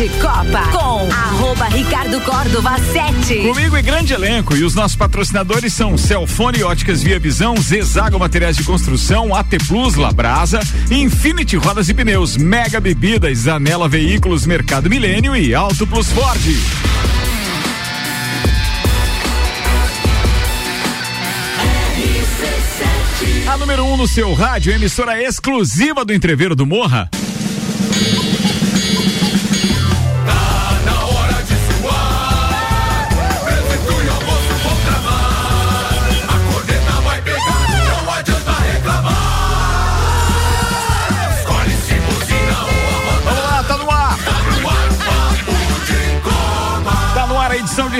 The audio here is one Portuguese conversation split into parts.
de Copa com arroba Ricardo Córdova 7. Comigo e grande elenco. E os nossos patrocinadores são Celfone Óticas Via Visão, Zezago Materiais de Construção, AT Plus, Labrasa, Infinity Rodas e Pneus, Mega Bebidas, Anela Veículos, Mercado Milênio e Auto Plus Ford. A número 1 um no seu rádio, emissora exclusiva do Entreveiro do Morra.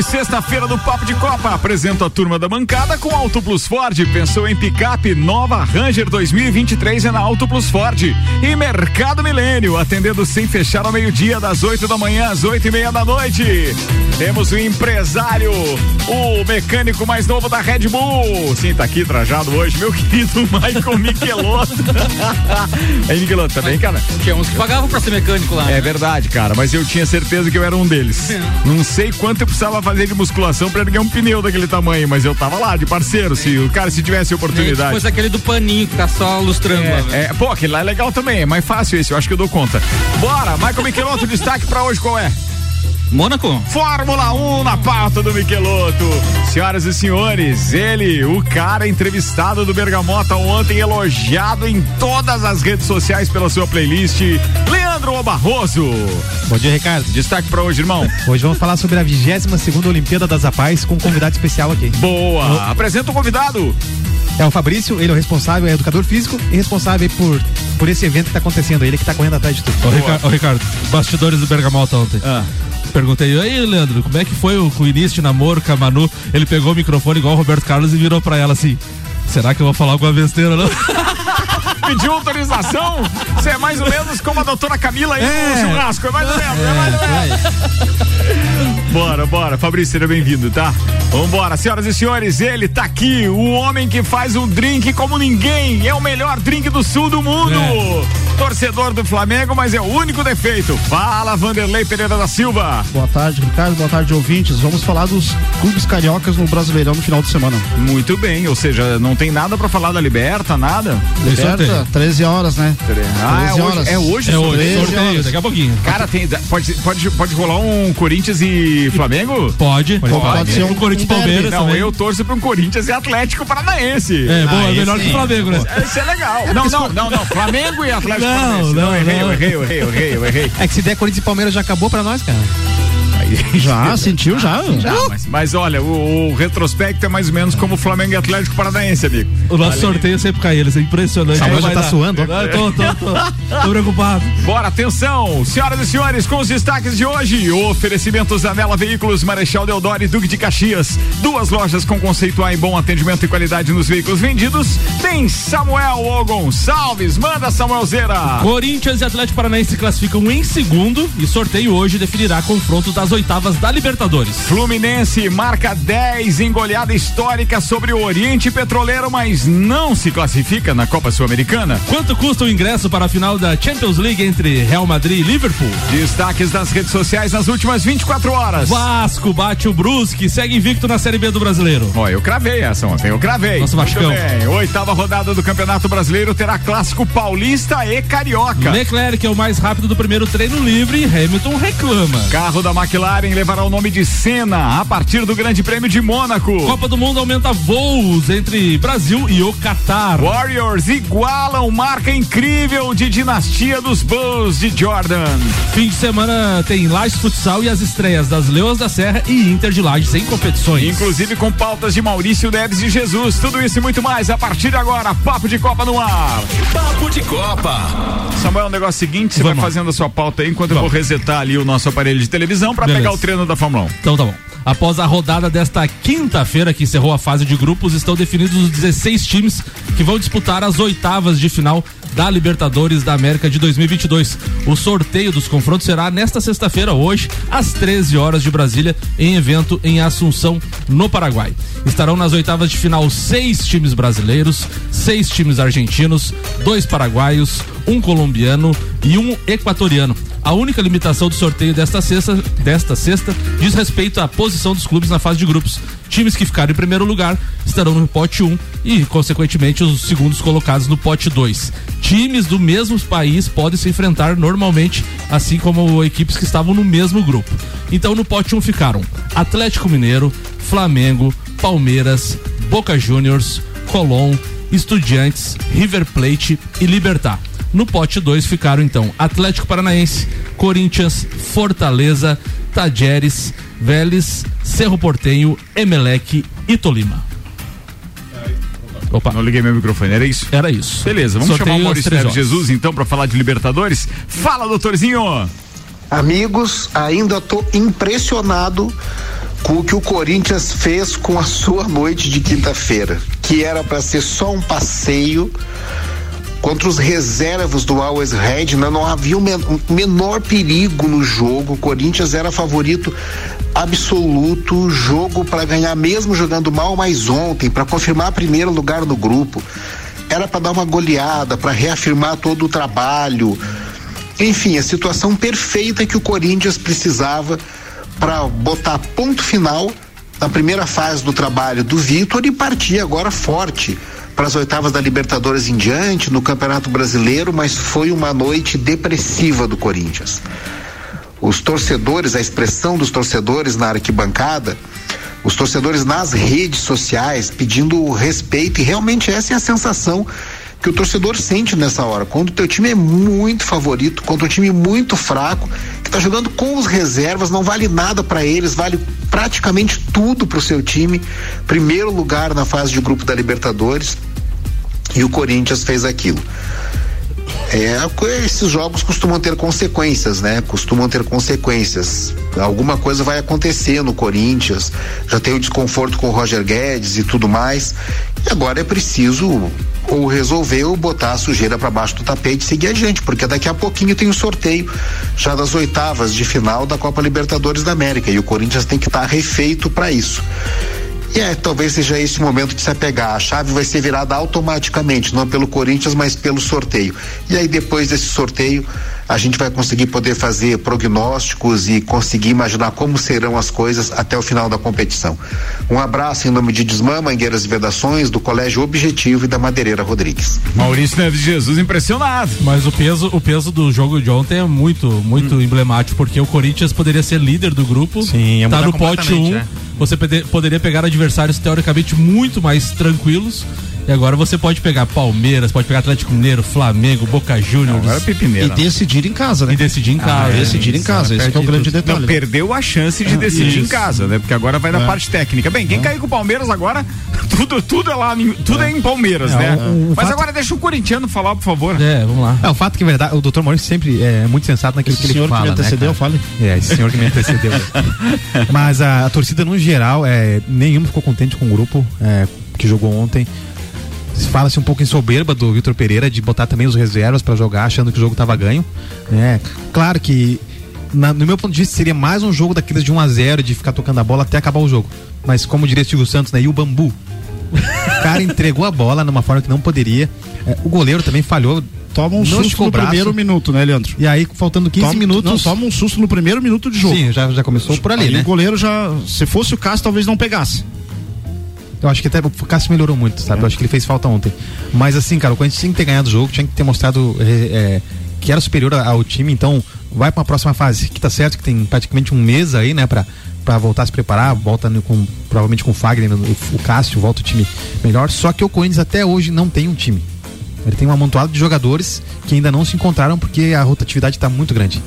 De sexta-feira do Papo de Copa. Apresento a turma da bancada com Auto Plus Ford. Pensou em picape nova Ranger 2023 é na Auto Plus Ford. E Mercado Milênio, atendendo sem fechar ao meio-dia, das 8 da manhã às 8 e meia da noite. Temos o empresário, o mecânico mais novo da Red Bull. Sim, tá aqui trajado hoje, meu querido Michael Michelotto. Aí, Michelotto, tá bem, cara? Tinha uns que pagavam pra ser mecânico lá. É né? verdade, cara, mas eu tinha certeza que eu era um deles. Não sei quanto eu precisava fazer de musculação pra erguer um pneu daquele tamanho, mas eu tava lá, de parceiro. Se o cara, se tivesse oportunidade. Depois aquele do paninho que tá só lustrando é, lá. Né? É, pô, aquele lá é legal também, é mais fácil esse, eu acho que eu dou conta. Bora, Michael Michelotto, destaque pra hoje qual é? Mônaco. Fórmula 1 na pauta do Michelotto. Senhoras e senhores, ele, o cara entrevistado do Bergamota ontem, elogiado em todas as redes sociais pela sua playlist, Leandro Barroso. Bom dia, Ricardo. Destaque para hoje, irmão. Hoje vamos falar sobre a 22 segunda Olimpíada das Rapaz com um convidado especial aqui. Boa. O... Apresenta o convidado. É o Fabrício, ele é o responsável, é educador físico e responsável por, por esse evento que está acontecendo, ele que está correndo atrás de tudo. Ô, Ricardo, Ricardo, bastidores do Bergamota ontem. Ah. Perguntei, aí, Leandro, como é que foi o, o início de namoro com a Manu? Ele pegou o microfone igual o Roberto Carlos e virou pra ela assim: será que eu vou falar alguma besteira, não? pediu autorização. Você é mais ou menos como a doutora Camila aí é. no churrasco. É mais ou menos, é, mais ou menos. bora, bora. Fabrício, seja bem-vindo, tá? Vambora, senhoras e senhores, ele tá aqui, o homem que faz um drink como ninguém. É o melhor drink do sul do mundo. É. Torcedor do Flamengo, mas é o único defeito. Fala, Vanderlei Pereira da Silva. Boa tarde, Ricardo. Boa tarde, ouvintes. Vamos falar dos clubes cariocas no Brasileirão no final de semana. Muito bem, ou seja, não tem nada para falar da Liberta, nada? Liberta, 13 horas, né? Ah, 13 é horas. Hoje, é hoje, é hoje. Sorteio, daqui a pouquinho. Cara, tem, pode, pode, pode rolar um Corinthians e Flamengo? Pode. Pode, pode, pode ser um, Corinthians e Palmeiras. Não, também. eu torço para um Corinthians e Atlético Paranaense. É, bom, é melhor que o Flamengo, né? Isso é legal. Não, não, não, não. Flamengo e Atlético Paranaense. Não, não, errei, eu errei, eu errei, eu errei, eu errei. É que se der Corinthians e Palmeiras já acabou para nós, cara. Já, sentiu já. já mas, mas, olha, o, o, retrospecto é mais ou menos como o Flamengo e Atlético Paranaense, amigo. O nosso Olha sorteio sempre cai eles, é impressionante. Samuel já tá dar. suando. tô, tô, tô, tô preocupado. Bora, atenção, senhoras e senhores, com os destaques de hoje, oferecimentos Anela Veículos, Marechal Deodoro e Duque de Caxias. Duas lojas com conceito A e bom atendimento e qualidade nos veículos vendidos. Tem Samuel O Gonçalves, manda Samuel Zera. Corinthians e Atlético Paranaense se classificam em segundo e sorteio hoje definirá confronto das oitavas da Libertadores. Fluminense marca 10 em goleada histórica sobre o Oriente Petroleiro, mas não se classifica na Copa Sul-Americana. Quanto custa o ingresso para a final da Champions League entre Real Madrid e Liverpool? Destaques das redes sociais nas últimas 24 horas. Vasco bate o Brusque, segue invicto na Série B do Brasileiro. Ó, eu cravei essa ontem, eu cravei. Nosso Vascão. Oitava rodada do Campeonato Brasileiro terá clássico paulista e carioca. Leclerc é o mais rápido do primeiro treino livre e Hamilton reclama. Carro da McLaren levará o nome de Senna a partir do Grande Prêmio de Mônaco. Copa do Mundo aumenta voos entre Brasil e o Catar. Warriors igualam marca incrível de dinastia dos Bulls de Jordan. Fim de semana tem Lages Futsal e as estreias das Leões da Serra e Inter de Lages em competições. Inclusive com pautas de Maurício Neves de Jesus. Tudo isso e muito mais a partir de agora. Papo de Copa no ar. Papo de Copa. Samuel, o um negócio seguinte, você Vamos. vai fazendo a sua pauta aí enquanto Vamos. eu vou resetar ali o nosso aparelho de televisão para pegar o treino da Fórmula 1. Então tá bom. Após a rodada desta quinta-feira, que encerrou a fase de grupos, estão definidos os 16 times que vão disputar as oitavas de final da Libertadores da América de 2022. O sorteio dos confrontos será nesta sexta-feira, hoje, às 13 horas de Brasília, em evento em Assunção, no Paraguai. Estarão nas oitavas de final seis times brasileiros, seis times argentinos, dois paraguaios, um colombiano e um equatoriano. A única limitação do sorteio desta sexta, desta sexta diz respeito à posição dos clubes na fase de grupos. Times que ficaram em primeiro lugar estarão no pote 1 e, consequentemente, os segundos colocados no pote 2. Times do mesmo país podem se enfrentar normalmente, assim como equipes que estavam no mesmo grupo. Então, no pote 1 ficaram Atlético Mineiro, Flamengo, Palmeiras, Boca Juniors, Colón, Estudiantes, River Plate e Libertar. No pote 2 ficaram então Atlético Paranaense, Corinthians, Fortaleza, Tajeres, Vélez, Cerro Portenho, Emelec e Tolima. Opa. Não liguei meu microfone, era isso? Era isso. Beleza, vamos Sorteio chamar o Maurício Neves Jesus então para falar de Libertadores. Fala, doutorzinho! Amigos, ainda tô impressionado com o que o Corinthians fez com a sua noite de quinta-feira, que era para ser só um passeio contra os reservas do Always Red, né? não havia o men menor perigo no jogo. O Corinthians era favorito absoluto, jogo para ganhar mesmo jogando mal, mas ontem para confirmar primeiro lugar no grupo. Era para dar uma goleada, para reafirmar todo o trabalho. Enfim, a situação perfeita que o Corinthians precisava para botar ponto final na primeira fase do trabalho do Vitor e partir agora forte para as oitavas da Libertadores em diante, no Campeonato Brasileiro, mas foi uma noite depressiva do Corinthians. Os torcedores, a expressão dos torcedores na arquibancada, os torcedores nas redes sociais pedindo respeito, e realmente essa é a sensação que o torcedor sente nessa hora. Quando o teu time é muito favorito, quando o time é muito fraco, que está jogando com os reservas, não vale nada para eles, vale praticamente tudo para o seu time. Primeiro lugar na fase de grupo da Libertadores e o Corinthians fez aquilo. É, esses jogos costumam ter consequências, né? Costumam ter consequências. Alguma coisa vai acontecer no Corinthians. Já tem o desconforto com o Roger Guedes e tudo mais. E agora é preciso ou resolver ou botar a sujeira para baixo do tapete e seguir adiante, porque daqui a pouquinho tem o sorteio já das oitavas de final da Copa Libertadores da América e o Corinthians tem que estar tá refeito para isso. E é, talvez seja esse o momento de se apegar. A chave vai ser virada automaticamente, não pelo Corinthians, mas pelo sorteio. E aí depois desse sorteio, a gente vai conseguir poder fazer prognósticos e conseguir imaginar como serão as coisas até o final da competição. Um abraço em nome de Desmã, Mangueiras e Vedações, do Colégio Objetivo e da Madeireira Rodrigues. Maurício Neves Jesus impressionado. Mas o peso, o peso do jogo de ontem é muito, muito hum. emblemático, porque o Corinthians poderia ser líder do grupo, Sim, é tá no pote 1, um, né? Você poderia pegar adversários teoricamente muito mais tranquilos e agora você pode pegar Palmeiras, pode pegar Atlético Mineiro, Flamengo, Boca Juniors. Agora é E decidir em casa, né? E decidir em ah, casa. Ah, é, decidir em casa, esse é o grande detalhe. Não, perdeu a chance de decidir em casa, né? Porque agora vai na é. parte técnica. Bem, quem é. caiu com o Palmeiras agora, tudo, tudo é lá, tudo é, em Palmeiras, é, né? O, o Mas fato... agora deixa o corintiano falar, por favor. É, vamos lá. É, o fato que é verdade, o doutor Maurício sempre é muito sensato naquilo esse que ele fala. Senhor que me antecedeu, né, fale. É, esse senhor que me antecedeu. Mas a, a, torcida, no geral, é, nenhuma ficou contente com o grupo é, que jogou ontem fala-se um pouco em soberba do Vitor Pereira de botar também os reservas para jogar, achando que o jogo estava ganho. Né? Claro que, na, no meu ponto de vista, seria mais um jogo daqueles de 1 a 0 de ficar tocando a bola até acabar o jogo. Mas, como diria Silvio Santos, né? E o bambu. O cara entregou a bola numa forma que não poderia. É, o goleiro também falhou toma um susto no primeiro minuto, né, Leandro? E aí, faltando 15 toma, minutos. Não, toma um susto no primeiro minuto de jogo. Sim, já, já começou por ali, aí né? O goleiro já, se fosse o caso, talvez não pegasse. Eu acho que até o Cássio melhorou muito, sabe? É. Eu acho que ele fez falta ontem. Mas assim, cara, o Corinthians tinha que ter ganhado o jogo, tinha que ter mostrado é, é, que era superior ao time, então vai para uma próxima fase, que tá certo que tem praticamente um mês aí, né, pra, pra voltar a se preparar, volta com, provavelmente com o Fagner, o, o Cássio, volta o time melhor, só que o Corinthians até hoje não tem um time. Ele tem um amontoado de jogadores que ainda não se encontraram porque a rotatividade está muito grande.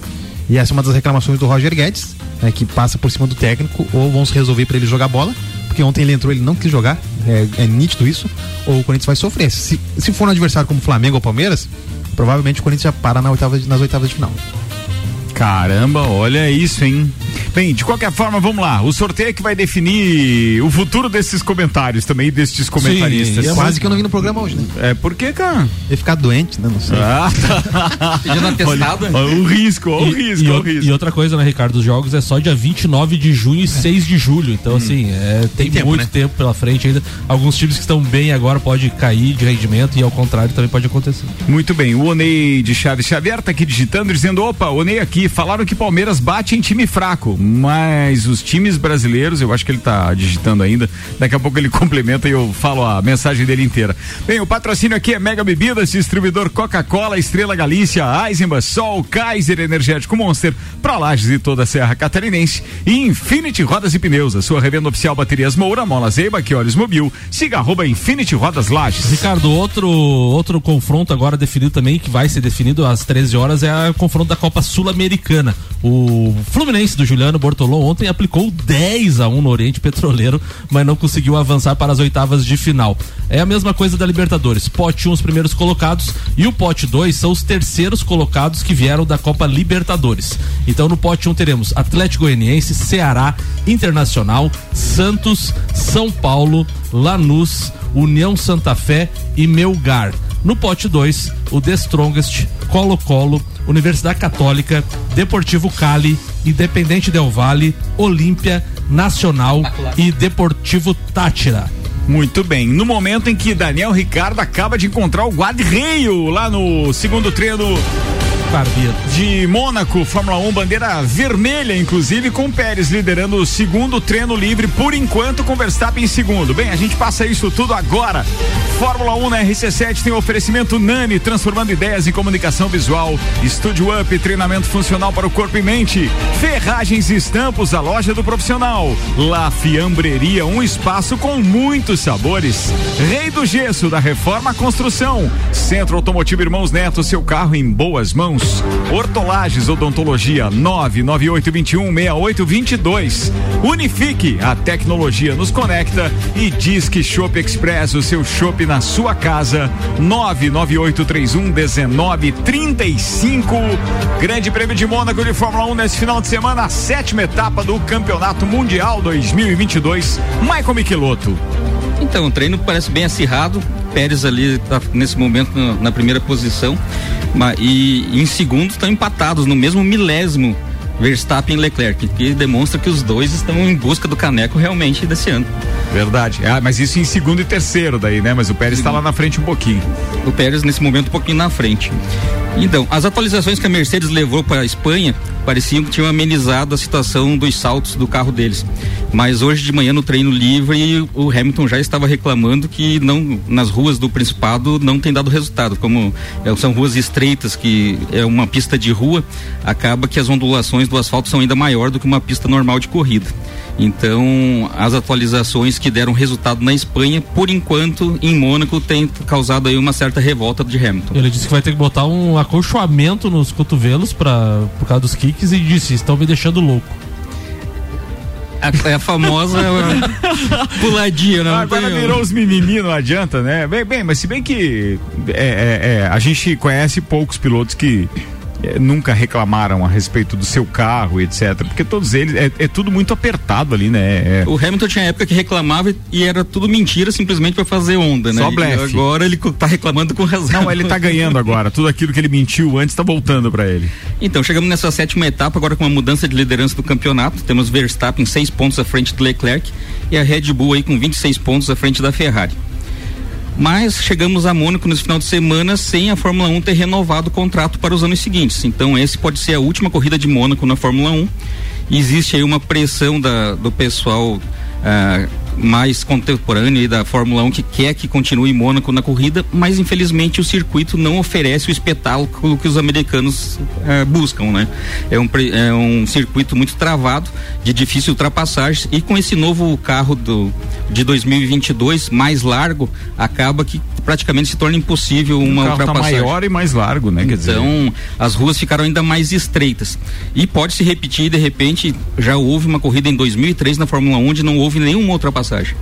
E essa é uma das reclamações do Roger Guedes, né, que passa por cima do técnico, ou vão se resolver para ele jogar bola, porque ontem ele entrou, ele não quis jogar, é, é nítido isso, ou o Corinthians vai sofrer. Se, se for um adversário como Flamengo ou Palmeiras, provavelmente o Corinthians já para na oitava, nas oitavas de final. Caramba, olha isso, hein? Bem, de qualquer forma, vamos lá. O sorteio é que vai definir o futuro desses comentários também, destes comentaristas. Sim, é quase que eu não vim no programa hoje, né? É, por que, cara? Ia ficar doente, né? Não sei. Ah, tá. Pedindo atestado. Olha, olha o risco, olha o risco, e, olha o risco. e outra coisa, né, Ricardo? Os jogos é só dia 29 de junho e 6 de julho. Então, assim, é, tem, tempo, muito né? tempo pela frente ainda. Alguns times que estão bem agora pode cair de rendimento e ao contrário também pode acontecer. Muito bem, o Onei de Chaves Xavier tá aqui digitando, dizendo: opa, Onei aqui, falaram que Palmeiras bate em time fraco, mas os times brasileiros, eu acho que ele tá digitando ainda, daqui a pouco ele complementa e eu falo a mensagem dele inteira. Bem, o patrocínio aqui é Mega Bebidas, distribuidor Coca-Cola, Estrela Galícia, Eisenbahn, Sol, Kaiser Energético Monster, pra Lages e toda a Serra Catarinense e Infinity Rodas e Pneus, a sua revenda oficial Baterias Moura, Mola Zeiba, que mobil, siga arroba Infinity Rodas Lages. Ricardo, outro, outro confronto agora definido também, que vai ser definido às 13 horas, é o confronto da Copa Sul-Americana. O Fluminense do Juliano Bortolão ontem aplicou 10 a 1 no Oriente Petroleiro, mas não conseguiu avançar para as oitavas de final. É a mesma coisa da Libertadores. Pote 1 os primeiros colocados e o pote 2 são os terceiros colocados que vieram da Copa Libertadores. Então no pote 1 teremos Atlético Goianiense, Ceará, Internacional, Santos, São Paulo, Lanús, União Santa Fé e Melgar. No pote 2, o The Strongest, Colo-Colo, Universidade Católica, Deportivo Cali, Independente Del Valle, Olímpia, Nacional e Deportivo Tátira. Muito bem. No momento em que Daniel Ricardo acaba de encontrar o Guadreio lá no segundo treino de Mônaco, Fórmula 1, bandeira vermelha, inclusive, com Pérez liderando o segundo treino livre, por enquanto, com Verstappen em segundo. Bem, a gente passa isso tudo agora. Fórmula 1 na RC7 tem oferecimento Nani, transformando ideias em comunicação visual. Estúdio Up, treinamento funcional para o corpo e mente. Ferragens e Estampos, a loja do profissional. La Fiambreria, um espaço com muitos sabores. Rei do Gesso, da Reforma Construção. Centro Automotivo Irmãos Neto, seu carro em boas mãos. Hortolagens Odontologia 998216822. Unifique, a tecnologia nos conecta e Disque Shop Express, o seu shopping na sua casa 998311935. Grande Prêmio de Mônaco de Fórmula 1 nesse final de semana, a sétima etapa do Campeonato Mundial 2022. Michael Michelotto. Então, o treino parece bem acirrado. Pérez ali tá nesse momento na, na primeira posição. Ma- e em segundo estão empatados no mesmo milésimo. Verstappen e Leclerc, que demonstra que os dois estão em busca do caneco realmente desse ano. Verdade. Ah, mas isso em segundo e terceiro daí, né? Mas o Pérez está lá na frente um pouquinho. o Pérez nesse momento um pouquinho na frente. Então, as atualizações que a Mercedes levou para a Espanha pareciam que tinham amenizado a situação dos saltos do carro deles. Mas hoje de manhã no treino livre o Hamilton já estava reclamando que não nas ruas do Principado não tem dado resultado, como é, são ruas estreitas que é uma pista de rua, acaba que as ondulações do asfalto são ainda maior do que uma pista normal de corrida. Então, as atualizações que deram resultado na Espanha, por enquanto, em Mônaco, tem causado aí uma certa revolta de Hamilton. Ele disse que vai ter que botar um acolchoamento nos cotovelos pra, por causa dos kicks e disse: estão me deixando louco. A, é a famosa puladinha, né? Agora tem- virou os menininhos, não adianta, né? Bem, bem, mas se bem que é, é, é, a gente conhece poucos pilotos que é, nunca reclamaram a respeito do seu carro, etc. Porque todos eles, é, é tudo muito apertado ali, né? É- O Hamilton tinha época que reclamava e era tudo mentira simplesmente para fazer onda, né? Só E agora ele tá reclamando com razão. Não, ele tá ganhando agora. Tudo aquilo que ele mentiu antes tá voltando pra ele. Então, chegamos nessa sétima etapa, agora com uma mudança de liderança do campeonato. Temos Verstappen seis pontos à frente do Leclerc e a Red Bull aí com 26 pontos à frente da Ferrari. Mas chegamos a Mônaco nesse final de semana sem a Fórmula 1 ter renovado o contrato para os anos seguintes. Então, esse pode ser a última corrida de Mônaco na Fórmula 1. E existe aí uma pressão da, do pessoal ah, mais contemporâneo aí da Fórmula 1 que quer que continue Mônaco na corrida, mas infelizmente o circuito não oferece o espetáculo que os americanos ah, buscam, né? É um, é um circuito muito travado, de difícil ultrapassagem e com esse novo carro do, de 2022 mais largo, acaba que praticamente se torna impossível uma o carro tá ultrapassagem. maior e mais largo, né? Quer dizer, Então, as ruas ficaram ainda mais estreitas. E pode se repetir, de repente, já houve uma corrida em 2003 na Fórmula 1 onde não houve nenhuma ultrapassagem mensagem.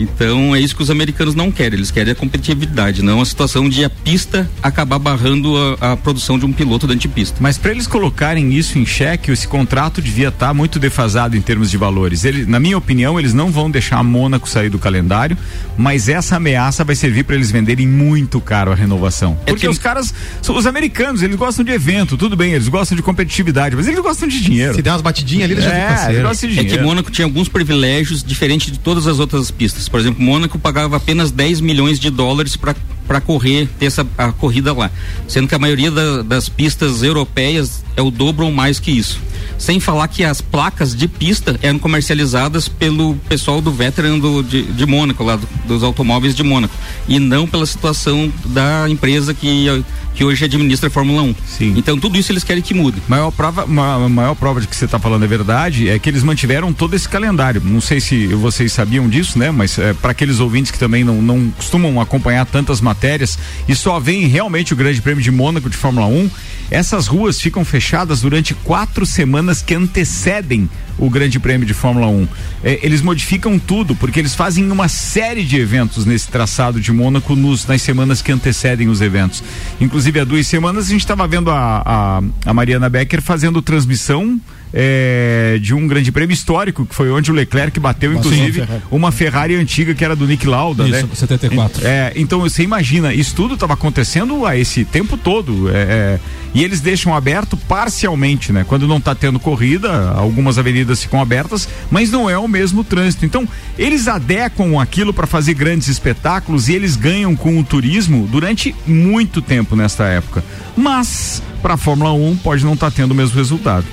Então é isso que os americanos não querem, eles querem a competitividade, não a situação de a pista acabar barrando a, a produção de um piloto dentro de pista. Mas para eles colocarem isso em xeque, esse contrato devia estar tá muito defasado em termos de valores. Ele, na minha opinião, eles não vão deixar a Mônaco sair do calendário, mas essa ameaça vai servir para eles venderem muito caro a renovação. É Porque que- os caras, são os americanos, eles gostam de evento, tudo bem, eles gostam de competitividade, mas eles gostam de dinheiro. Se der umas batidinhas ali, eles já ficam É, eles parceiro. gostam de É dinheiro. que Mônaco tinha alguns privilégios diferentes de todas as outras pistas. Por exemplo, Mônaco pagava apenas 10 milhões de dólares para correr, ter essa a corrida lá. Sendo que a maioria da- das pistas europeias é o dobro ou mais que isso. Sem falar que as placas de pista eram comercializadas pelo pessoal do veteran do, de, de Mônaco, lá do- dos automóveis de Mônaco. E não pela situação da empresa que, que hoje administra a Fórmula 1. Sim. Então tudo isso eles querem que mude. Maior prova, ma- a maior prova de que você está falando é verdade é que eles mantiveram todo esse calendário. Não sei se vocês sabiam disso, né? Mas para aqueles ouvintes que também não, não costumam acompanhar tantas matérias e só veem realmente o Grande Prêmio de Mônaco de Fórmula 1, essas ruas ficam fechadas durante quatro semanas que antecedem o Grande Prêmio de Fórmula 1. É, eles modificam tudo, porque eles fazem uma série de eventos nesse traçado de Mônaco nos, nas semanas que antecedem os eventos. Inclusive, há duas semanas a gente estava vendo a, a, a Mariana Becker fazendo transmissão. É, de um grande prêmio histórico, que foi onde o Leclerc bateu, inclusive, Ferrari. uma Ferrari antiga que era do Nick Lauda, Isso, né? 74. É, então você imagina, isso tudo estava acontecendo a esse tempo todo. é, é, e eles deixam aberto parcialmente, né? Quando não está tendo corrida, algumas avenidas ficam abertas, mas não é o mesmo trânsito. Então, eles adequam aquilo para fazer grandes espetáculos e eles ganham com o turismo durante muito tempo nesta época. Mas, para a Fórmula 1, pode não estar tendo o mesmo resultado.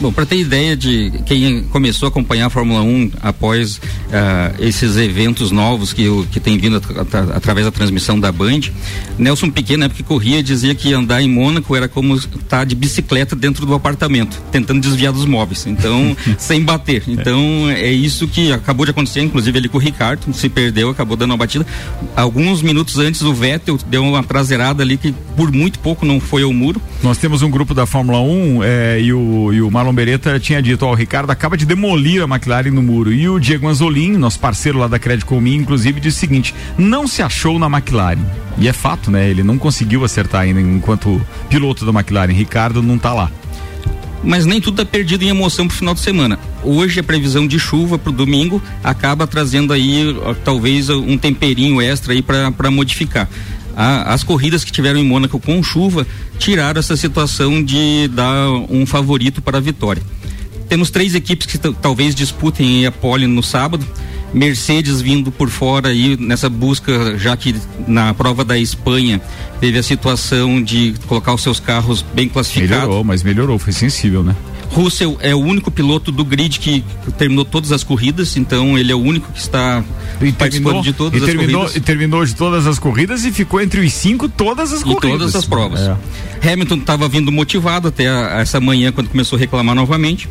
Bom, para ter ideia de quem começou a acompanhar a Fórmula 1 após ah, esses eventos novos que, que tem vindo at- at- através da transmissão da Band, Nelson Piquet, na época que corria, dizia que andar em Mônaco era como estar de bicicleta dentro do apartamento, tentando desviar dos móveis, então, sem bater. Então, é isso que acabou de acontecer, inclusive ele com o Ricardo, se perdeu, acabou dando uma batida. Alguns minutos antes, o Vettel deu uma traseirada ali que por muito pouco não foi ao muro. Nós temos um grupo da Fórmula 1 é, e, o, e o Marlon Beretta tinha dito: Ó, o Ricardo acaba de demolir a McLaren no muro. E o Diego Anzolin, nosso parceiro lá da Credit Comin, inclusive, disse o seguinte: não se achou na McLaren. E é fato, né? Ele não conseguiu acertar ainda enquanto piloto da McLaren. Ricardo não tá lá. mas nem tudo está perdido em emoção pro final de semana. Hoje a previsão de chuva pro domingo acaba trazendo aí talvez um temperinho extra aí para modificar. A- as corridas que tiveram em Mônaco com chuva tiraram essa situação de dar um favorito para a vitória. Temos três equipes que talvez disputem a pole no sábado. Mercedes vindo por fora aí nessa busca, já que na prova da Espanha teve a situação de colocar os seus carros bem classificados. Melhorou, mas melhorou, foi sensível, né? Russell é o único piloto do grid que terminou todas as corridas, então ele é o único que está E participando de todas e as terminou, corridas. e terminou de todas as corridas e ficou entre os cinco todas as Em corridas. todas as provas. É. Hamilton estava vindo motivado até a- essa manhã quando começou a reclamar novamente.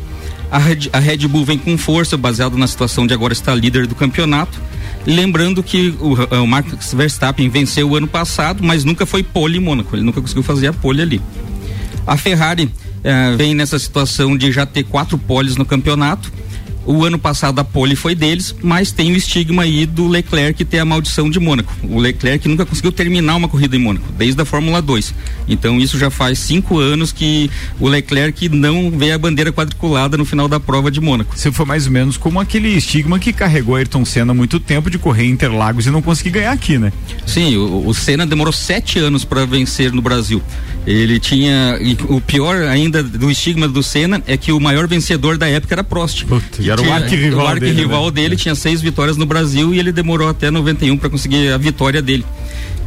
A Red, a Red Bull vem com força, baseado na situação de agora estar líder do campeonato. Lembrando que o, o Max Verstappen venceu o ano passado, mas nunca foi pole em Mônaco. Ele nunca conseguiu fazer a pole ali. A Ferrari eh, vem nessa situação de já ter quatro poles no campeonato. O ano passado a pole foi deles, mas tem o estigma aí do Leclerc ter a maldição de Mônaco. O Leclerc nunca conseguiu terminar uma corrida em Mônaco, desde a Fórmula 2. Então isso já faz cinco anos que o Leclerc não vê a bandeira quadriculada no final da prova de Mônaco. Você foi mais ou menos como aquele estigma que carregou Ayrton Senna há muito tempo de correr em Interlagos e não conseguir ganhar aqui, né? Sim, o, o Senna demorou sete anos para vencer no Brasil. Ele tinha. o pior ainda do estigma do Senna é que o maior vencedor da época era Prost. Puta, e era o arquirrival O arquirrival dele, dele, né? tinha seis vitórias no Brasil e ele demorou até 91 para conseguir a vitória dele.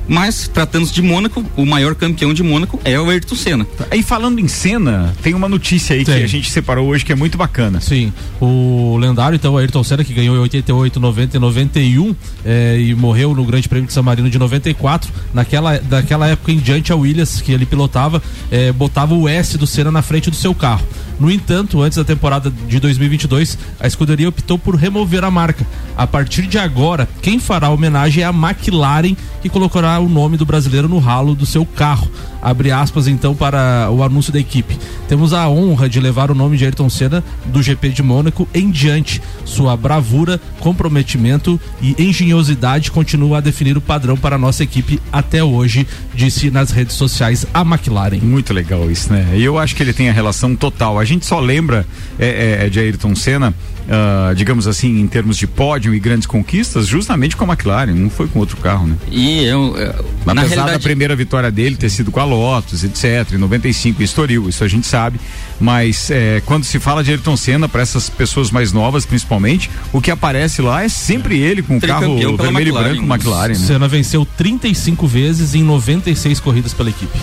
Mas, tratando-se de Mônaco, o maior campeão de Mônaco é o Ayrton Senna. Aí falando em Senna, tem uma notícia aí Tem. que a gente separou hoje que é muito bacana. Sim, o lendário, então, Ayrton Senna, que ganhou em 88, 90 e 91 eh, e morreu no Grande Prêmio de San Marino de 94. Naquela, daquela época em diante, a Williams, que ele pilotava, eh, botava o S do Senna na frente do seu carro. No entanto, antes da temporada de 2022, a escuderia optou por remover a marca. A partir de agora, quem fará homenagem é a McLaren, que colocará o nome do brasileiro no ralo do seu carro. Abre aspas então para o anúncio da equipe. Temos a honra de levar o nome de Ayrton Senna do GP de Mônaco em diante. Sua bravura, comprometimento e engenhosidade continuam a definir o padrão para a nossa equipe até hoje, disse nas redes sociais a McLaren. Muito legal isso, né? E eu acho que ele tem a relação total. A gente só lembra é, é, de Ayrton Senna uh, digamos assim, em termos de pódio e grandes conquistas, justamente com a McLaren, não foi com outro carro, né? E eu, eu Apesar realidade... da primeira vitória dele ter sido com a Lotus, etc, em 95, Estoril, isso a gente sabe, mas é, quando se fala de Ayrton Senna, para essas pessoas mais novas, principalmente, o que aparece lá é sempre ele com o carro vermelho e branco McLaren. Né? Senna venceu 35 vezes em 96 corridas pela equipe.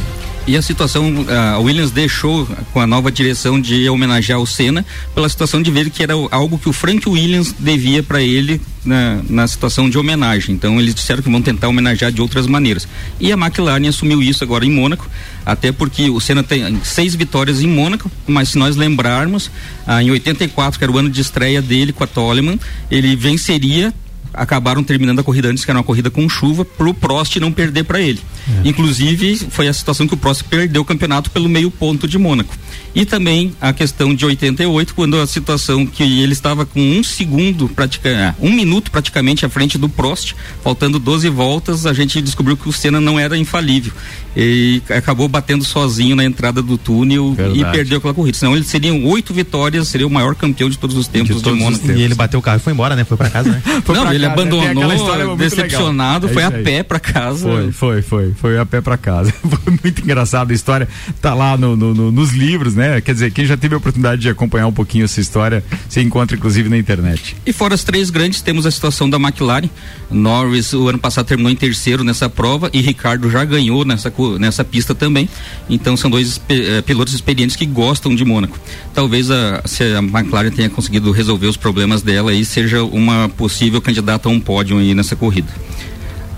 E a situação, a Williams deixou com a nova direção de homenagear o Senna pela situação de ver que era algo que o Frank Williams devia para ele na, na situação de homenagem. Então eles disseram que vão tentar homenagear de outras maneiras. E a McLaren assumiu isso agora em Mônaco, até porque o Senna tem seis vitórias em Mônaco, mas se nós lembrarmos, ah, em 84, que era o ano de estreia dele com a Toleman, ele venceria acabaram terminando a corrida antes, que era uma corrida com chuva, pro Prost não perder para ele. É. Inclusive, foi a situação que o Prost perdeu o campeonato pelo meio ponto de Mônaco. E também a questão de 88, quando a situação que ele estava com um segundo, praticamente, é, um minuto praticamente à frente do Prost, faltando 12 voltas, a gente descobriu que o Senna não era infalível. E acabou batendo sozinho na entrada do túnel Verdade. e perdeu aquela corrida. Senão ele seria oito vitórias, seria o maior campeão de todos os tempos de, de Mônaco. E ele bateu o carro e foi embora, né? Foi para casa, né? não, ele casa, abandonou, decepcionado, é foi a pé para casa. Foi, foi, foi. Foi a pé para casa. Foi muito engraçada a história. Tá lá no, no, no, nos livros, né? Quer dizer, quem já teve a oportunidade de acompanhar um pouquinho essa história, se encontra inclusive na internet. E fora as três grandes, temos a situação da McLaren. Norris, o ano passado, terminou em terceiro nessa prova e Ricardo já ganhou nessa, nessa pista também. Então são dois eh, pilotos experientes que gostam de Mônaco. Talvez a, se a McLaren tenha conseguido resolver os problemas dela e seja uma possível candidata a um pódio aí nessa corrida.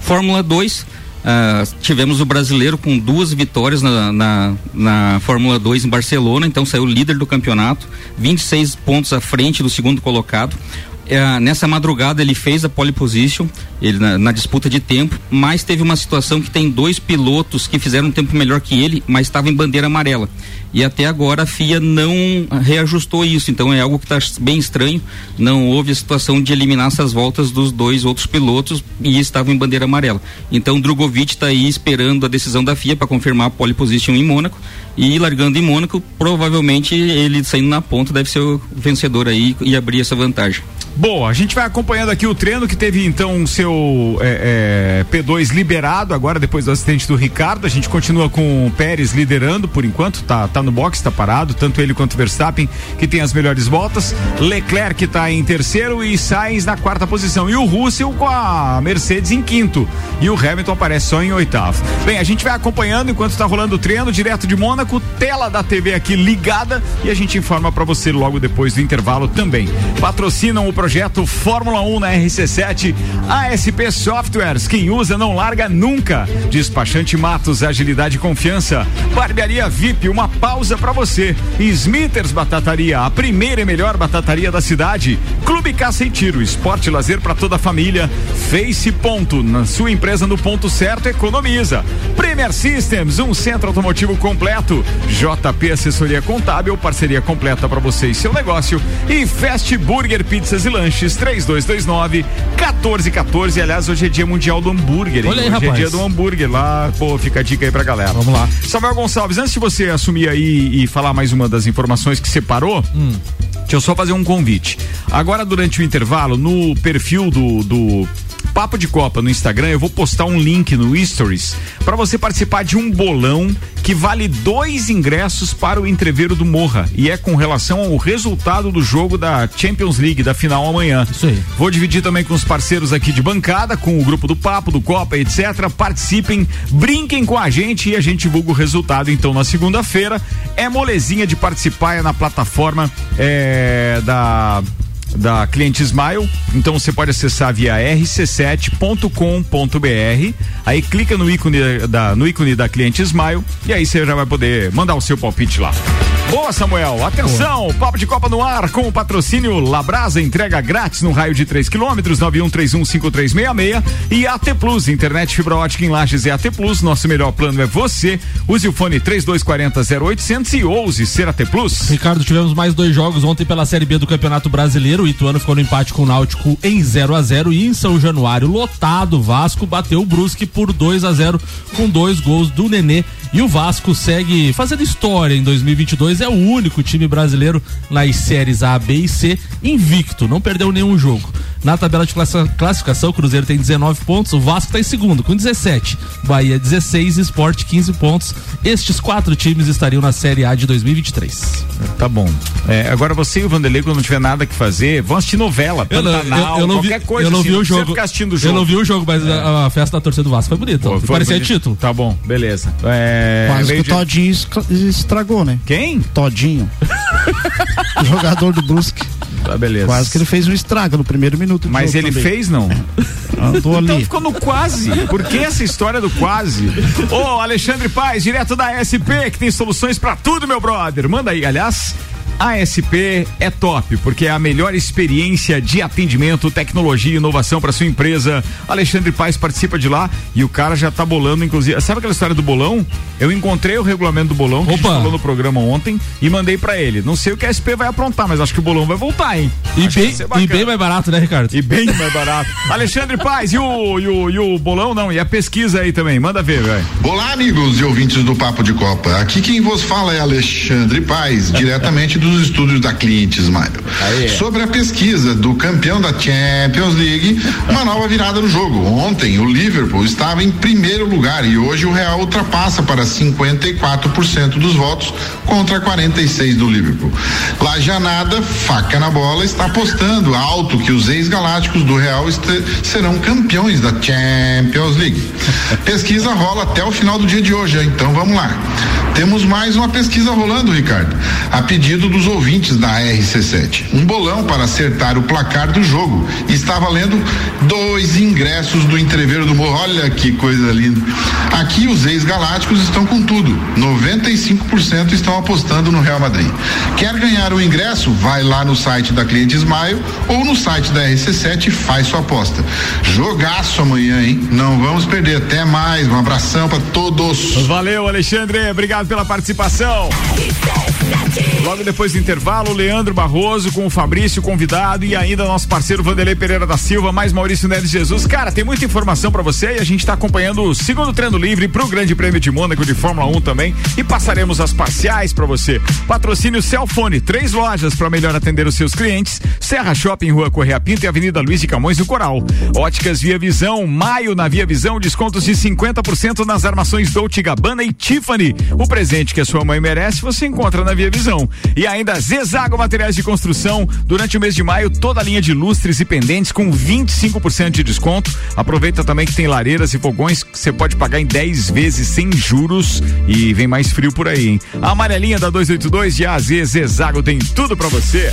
Fórmula 2, Uh, tivemos o brasileiro com duas vitórias na, na, na, Fórmula 2 em Barcelona, então saiu líder do campeonato, 26 pontos à frente do segundo colocado. Uh, nessa madrugada ele fez a pole position, ele na, na, disputa de tempo, mas teve uma situação que tem dois pilotos que fizeram um tempo melhor que ele, mas estavam em bandeira amarela. E até agora a FIA não reajustou isso, então é algo que está bem estranho. Não houve a situação de eliminar essas voltas dos dois outros pilotos e estavam em bandeira amarela. Então Drogovic está aí esperando a decisão da FIA para confirmar a pole position em Mônaco e largando em Mônaco, provavelmente ele saindo na ponta deve ser o vencedor aí e abrir essa vantagem. Boa, a gente vai acompanhando aqui o treino que teve então seu é, é, P2 liberado agora depois do acidente do Ricardo. A gente continua com o Pérez liderando por enquanto, tá, tá no box, tá parado, tanto ele quanto Verstappen que tem as melhores voltas. Leclerc tá em terceiro e Sainz na quarta posição. E o Russell com a Mercedes em quinto. E o Hamilton aparece só em oitavo. Bem, a gente vai acompanhando enquanto tá rolando o treino direto de Mônaco, tela da TV aqui ligada e a gente informa para você logo depois do intervalo também. Patrocinam o projeto Fórmula 1 na RC7, ASP Softwares, quem usa não larga nunca. Despachante Matos, agilidade e confiança. Barbearia VIP, uma pausa para você. Smithers Batataria, a primeira e melhor batataria da cidade. Clube Caça e Tiro, esporte e lazer para toda a família. Face Ponto, na sua empresa no ponto certo, economiza. Premier Systems, um centro automotivo completo. JP Assessoria Contábil, parceria completa para você e seu negócio. E Fast Burger Pizzas e lanches 3229 1414. Aliás, hoje é dia mundial do hambúrguer. Hein? Olha aí, hoje rapaz. é dia do hambúrguer lá. Pô, fica a dica aí pra galera. Vamos lá. Samuel Gonçalves, antes de você assumir aí e falar mais uma das informações que separou, hum. deixa eu só fazer um convite. Agora, durante o intervalo, no perfil do, do Papo de Copa no Instagram, eu vou postar um link no Stories para você participar de um bolão que vale dois ingressos para o entreveiro do Morra e é com relação ao resultado do jogo da Champions League da final amanhã. Isso aí. Vou dividir também com os parceiros aqui de bancada, com o grupo do Papo, do Copa, etc. Participem, brinquem com a gente e a gente divulga o resultado então na segunda-feira. É molezinha de participar é na plataforma é, da da Cliente Smile. Então você pode acessar via rc7.com.br. Aí clica no ícone da, no ícone da Cliente Smile e aí você já vai poder mandar o seu palpite lá. Boa, Samuel. Atenção, Boa. Papo de Copa no ar com o patrocínio Labrasa, entrega grátis no raio de 3 quilômetros, 91315366 e AT Plus, internet fibra ótica em Lages e AT Plus. Nosso melhor plano é você. Use o fone 3240 0800 e ouse ser AT Plus. Ricardo, tivemos mais dois jogos ontem pela Série B do Campeonato Brasileiro. O Ituano ficou no empate com o Náutico em 0 a 0 e em São Januário, lotado, Vasco bateu o Brusque por 2 a 0 com dois gols do Nenê e o Vasco segue fazendo história em 2022. É o único time brasileiro nas séries A, B e C invicto, não perdeu nenhum jogo. Na tabela de classificação, o Cruzeiro tem 19 pontos, o Vasco está em segundo com 17, Bahia 16, Esporte 15 pontos. Estes quatro times estariam na Série A de 2023. Tá bom. É, agora você e o Vanderlei, quando não tiver nada que fazer, vão assistir novela, eu não, Pantanal, eu, eu não qualquer vi, coisa. Eu não assim, vi o jogo. jogo. Eu não vi o jogo, mas é. a, a, festa da torcida do Vasco foi bonita. Pô, foi parecia bonito. título. Tá bom, beleza. É, Quase que o Todinho estragou, né? Quem? Todinho. jogador do Brusque. Tá, beleza. Quase que ele fez um estrago no primeiro minuto. Mas ele também. fez, não? Andou ali. Então ficou no quase. Por que essa história do quase? Ô, Alexandre Paz, direto da SP, que tem soluções para tudo, meu brother. Manda aí, aliás. ASP é top, porque é a melhor experiência de atendimento, tecnologia e inovação para sua empresa. Alexandre Paes participa de lá e o cara já tá bolando, inclusive. Sabe aquela história do bolão? Eu encontrei o regulamento do bolão que Opa. a gente falou no programa ontem e mandei para ele. Não sei o que a SP vai aprontar, mas acho que o bolão vai voltar, hein? E, bem, e bem mais barato, né, Ricardo? E bem mais barato. Alexandre Paes, e o, e, o, e o bolão não? E a pesquisa aí também? Manda ver, velho. Olá, amigos e ouvintes do Papo de Copa. Aqui quem vos fala é Alexandre Paes, diretamente do dos estúdios da Cliente Smile. Sobre a pesquisa do campeão da Champions League, uma nova virada no jogo. Ontem o Liverpool estava em primeiro lugar e hoje o Real ultrapassa para 54% dos votos contra 46 do Liverpool. Lajanada, faca na bola, está apostando alto que os ex-galácticos do Real serão campeões da Champions League. Pesquisa rola até o final do dia de hoje, então vamos lá. Temos mais uma pesquisa rolando, Ricardo. A pedido dos ouvintes da RC7. Um bolão para acertar o placar do jogo. Está valendo dois ingressos do entreveiro do Morro. Olha que coisa linda. Aqui os ex-galácticos estão com tudo. 95% estão apostando no Real Madrid. Quer ganhar o ingresso? Vai lá no site da Cliente Smile ou no site da RC7 e faz sua aposta. Jogaço amanhã, hein? Não vamos perder. Até mais. Um abração para todos. Valeu, Alexandre. Obrigado pela participação. Logo depois do intervalo, Leandro Barroso com o Fabrício convidado e ainda nosso parceiro Vanderlei Pereira da Silva, mais Maurício Neves Jesus. Cara, tem muita informação para você e a gente está acompanhando o segundo treino livre pro Grande Prêmio de Mônaco de Fórmula 1 também e passaremos as parciais para você. Patrocínio Celfone, três lojas para melhor atender os seus clientes: Serra Shopping, Rua Correia Pinto e Avenida Luiz de Camões do Coral. Óticas Via Visão, maio na Via Visão, descontos de 50% nas armações Dolce Gabbana e Tiffany. O presente que a sua mãe merece você encontra na Via E ainda Zezago Materiais de Construção. Durante o mês de maio, toda a linha de lustres e pendentes com 25% de desconto. Aproveita também que tem lareiras e fogões que você pode pagar em 10 vezes sem juros. E vem mais frio por aí, hein? A amarelinha da 282 de AZ Zezago tem tudo para você.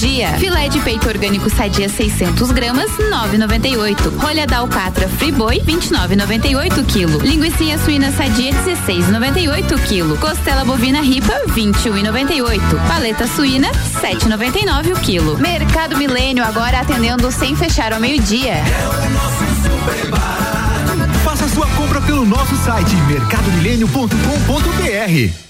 dia. Filé de peito orgânico sadia 600 gramas, 9,98. Rolha da alcatra Friboi, 29,98 quilo. Linguiça suína sadia 16,98 quilo. Costela bovina ripa, 21,98. Paleta suína, 7,99 o quilo. Mercado Milênio agora atendendo sem fechar ao meio-dia. É o nosso super barato. Faça sua compra pelo nosso site mercadomilênio.com.br.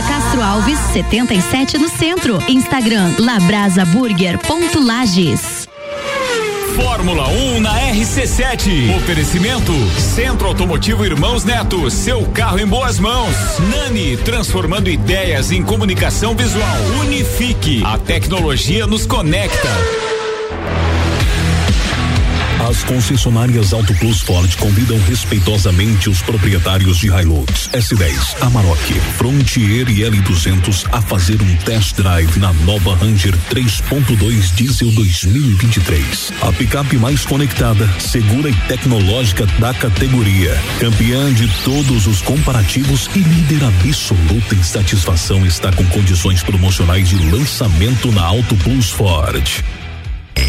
Rua Castro Alves, 77 no centro. Instagram labrasaburger.lages. Fórmula 1 na RC7. Oferecimento Centro Automotivo Irmãos Neto. Seu carro em boas mãos. Nani, transformando ideias em comunicação visual. Unifique. A tecnologia nos conecta. As concessionárias Auto Plus Ford convidam respeitosamente os proprietários de Hilux, S10, Amarok, Frontier e L200 a fazer um test drive na nova Ranger 3.2 Diesel 2023. A picape mais conectada, segura e tecnológica da categoria. Campeã de todos os comparativos e líder absoluta em satisfação está com condições promocionais de lançamento na Auto Plus Ford.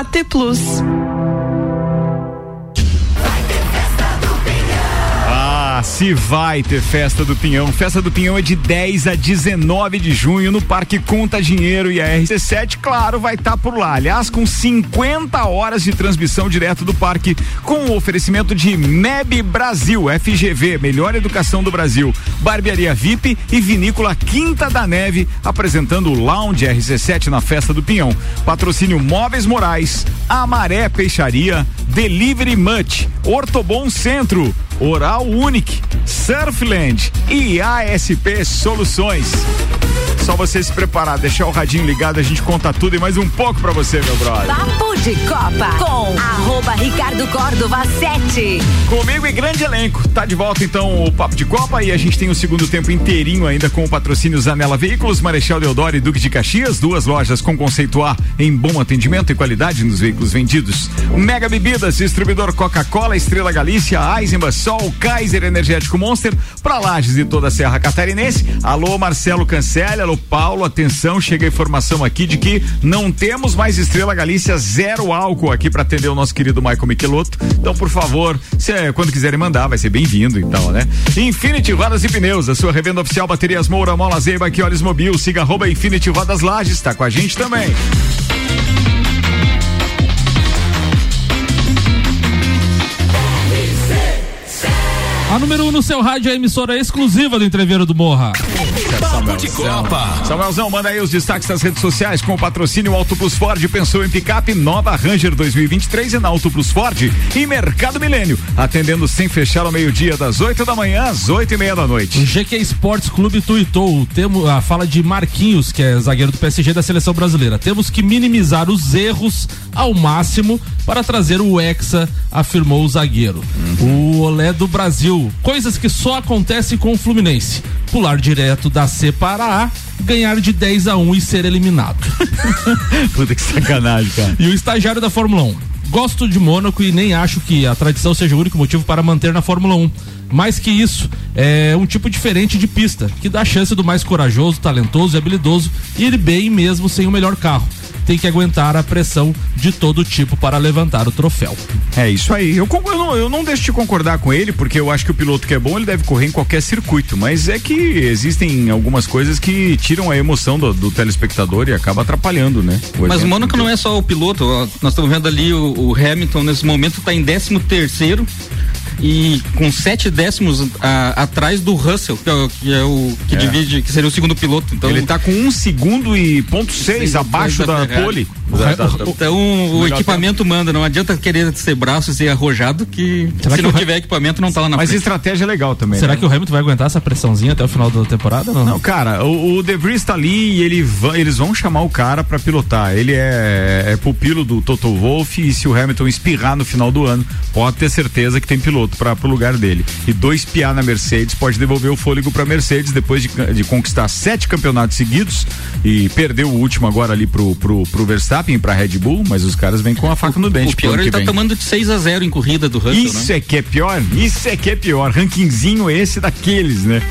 AT Plus. Se vai ter festa do Pinhão. Festa do Pinhão é de 10 a 19 de junho no Parque Conta Dinheiro e a RC7, claro, vai estar tá por lá. Aliás, com 50 horas de transmissão direto do parque, com o oferecimento de MEB Brasil, FGV, Melhor Educação do Brasil, Barbearia VIP e Vinícola Quinta da Neve, apresentando o Lounge RC7 na Festa do Pinhão. Patrocínio Móveis Morais, Amaré Peixaria, Delivery Much, Ortobon Centro, Oral Unique, Surfland e ASP Soluções. Só você se preparar, deixar o radinho ligado, a gente conta tudo e mais um pouco pra você, meu brother. Papo de Copa com arroba Ricardo Córdova 7. Comigo e grande elenco. Tá de volta então o Papo de Copa e a gente tem o segundo tempo inteirinho ainda com o patrocínio Zanela Veículos, Marechal Deodoro e Duque de Caxias, duas lojas com conceito A em bom atendimento e qualidade nos veículos vendidos. Mega Bebidas, distribuidor Coca-Cola, Estrela Galícia, Eisenbach, Sol, Kaiser Energético Monster, pra Lages e toda a Serra Catarinense. Alô Marcelo Cancelli, alô Paulo, atenção, chega a informação aqui de que não temos mais Estrela Galícia zero álcool aqui para atender o nosso querido Michael Michelotto. Então, por favor, se, é, quando quiserem mandar, vai ser bem-vindo e tal, né? Infinity Rodas e Pneus, a sua revenda oficial Baterias Moura, Mola Zeiba, que mobil, siga arroba Infinity Rodas Lages, tá com a gente também. A número 1 um no seu rádio é a emissora exclusiva do Entreveiro do Morra. Papo de Copa. Samuelzão, manda aí os destaques das redes sociais com o patrocínio Auto Plus Ford. Pensou em picape nova Ranger 2023 e na Auto Plus Ford e Mercado Milênio. Atendendo sem fechar ao meio-dia, das 8 da manhã às 8 e meia da noite. O GQ Esportes Clube tuitou temos a fala de Marquinhos, que é zagueiro do PSG da seleção brasileira. Temos que minimizar os erros ao máximo para trazer o Hexa, afirmou o zagueiro. Uhum. O Olé do Brasil. Coisas que só acontecem com o Fluminense. Pular direto da C para A, ganhar de 10 a 1 e ser eliminado. Puta que sacanagem, cara. E o estagiário da Fórmula 1. Gosto de Mônaco e nem acho que a tradição seja o único motivo para manter na Fórmula 1. Mais que isso, é um tipo diferente de pista, que dá chance do mais corajoso, talentoso e habilidoso ir bem mesmo sem o melhor carro tem que aguentar a pressão de todo tipo para levantar o troféu. É isso aí. Eu, eu, não, eu não deixo de concordar com ele, porque eu acho que o piloto que é bom, ele deve correr em qualquer circuito. Mas é que existem algumas coisas que tiram a emoção do, do telespectador e acaba atrapalhando, né? O mas o Mônaco não é só o piloto. Nós estamos vendo ali o, o Hamilton nesse momento está em 13 terceiro e com sete décimos a, atrás do Russell, que é o que, é o, que é. divide, que seria o segundo piloto. Então, ele está com um segundo e ponto seis abaixo da, da pole. Então o equipamento manda, não adianta querer ser braço e ser arrojado que Será se que não tiver equipamento não tá lá na Mas frente. estratégia é legal também. Será né? que o Hamilton vai aguentar essa pressãozinha até o final da temporada? Não, não cara, o, o De Vries tá ali e ele eles vão chamar o cara para pilotar. Ele é, é pupilo do Toto Wolff e se o Hamilton espirrar no final do ano, pode ter certeza que tem piloto para pro lugar dele. E dois piá na Mercedes pode devolver o fôlego para Mercedes depois de, de, conquistar sete campeonatos seguidos e perdeu o último agora ali pro, pro, pro Verstappen, pra Red Bull, mas os caras vêm com a faca no dente. O pior ele tá vem. tomando de 6 a 0 em corrida do Russell, Isso né? é que é pior, isso é que é pior. Rankingzinho esse daqueles, né?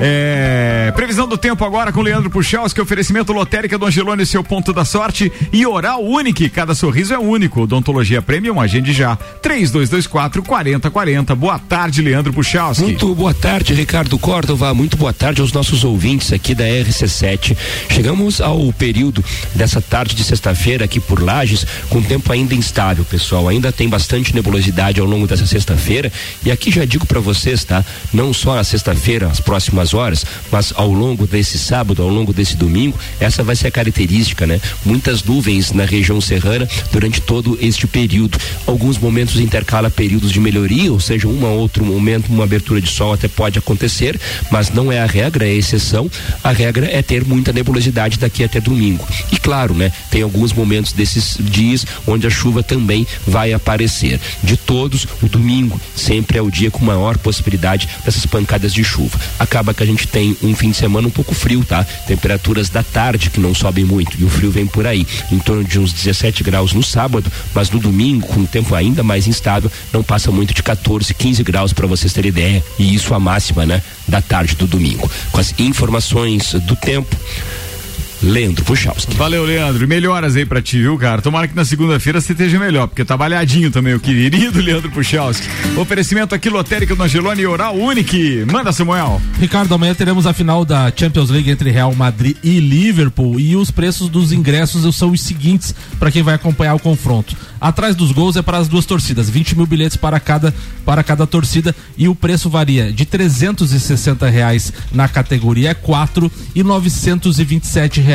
É, previsão do tempo agora com Leandro Puchalski, oferecimento lotérica do Angelone, seu ponto da sorte e oral único, cada sorriso é único. Odontologia Premium, agende já. 3224 4040. Boa tarde, Leandro Puchalski. Muito boa tarde, Ricardo Córdova. Muito boa tarde aos nossos ouvintes aqui da RC7. Chegamos ao período dessa tarde de sexta-feira aqui por Lages, com tempo ainda instável, pessoal. Ainda tem bastante nebulosidade ao longo dessa sexta-feira. E aqui já digo para vocês, tá? Não só na sexta-feira, as próximas horas, mas ao longo desse sábado, ao longo desse domingo, essa vai ser a característica, né? Muitas nuvens na região serrana durante todo este período. Alguns momentos intercala períodos de melhoria, ou seja, um outro momento, uma abertura de sol até pode acontecer, mas não é a regra, é a exceção. A regra é ter muita nebulosidade daqui até domingo. E claro, né? Tem alguns momentos desses dias onde a chuva também vai aparecer. De todos, o domingo sempre é o dia com maior possibilidade dessas pancadas de chuva. Acaba que a gente tem um fim de semana um pouco frio, tá? Temperaturas da tarde que não sobem muito e o frio vem por aí, em torno de uns 17 graus no sábado, mas no domingo, com o tempo ainda mais instável, não passa muito de 14, 15 graus para vocês terem ideia, e isso a máxima, né, da tarde do domingo. Com as informações do tempo, Leandro Puchalski. Valeu, Leandro. Melhoras aí pra ti, viu, cara? Tomara que na segunda-feira você esteja melhor, porque tá balhadinho também o querido Leandro Puchalski. Oferecimento aqui, lotérica do Angelone e Oral Unique. Manda, Samuel. Ricardo, amanhã teremos a final da Champions League entre Real Madrid e Liverpool e os preços dos ingressos são os seguintes para quem vai acompanhar o confronto. Atrás dos gols é para as duas torcidas, 20 mil bilhetes para cada, para cada torcida e o preço varia de 360 reais na categoria 4 e 927 reais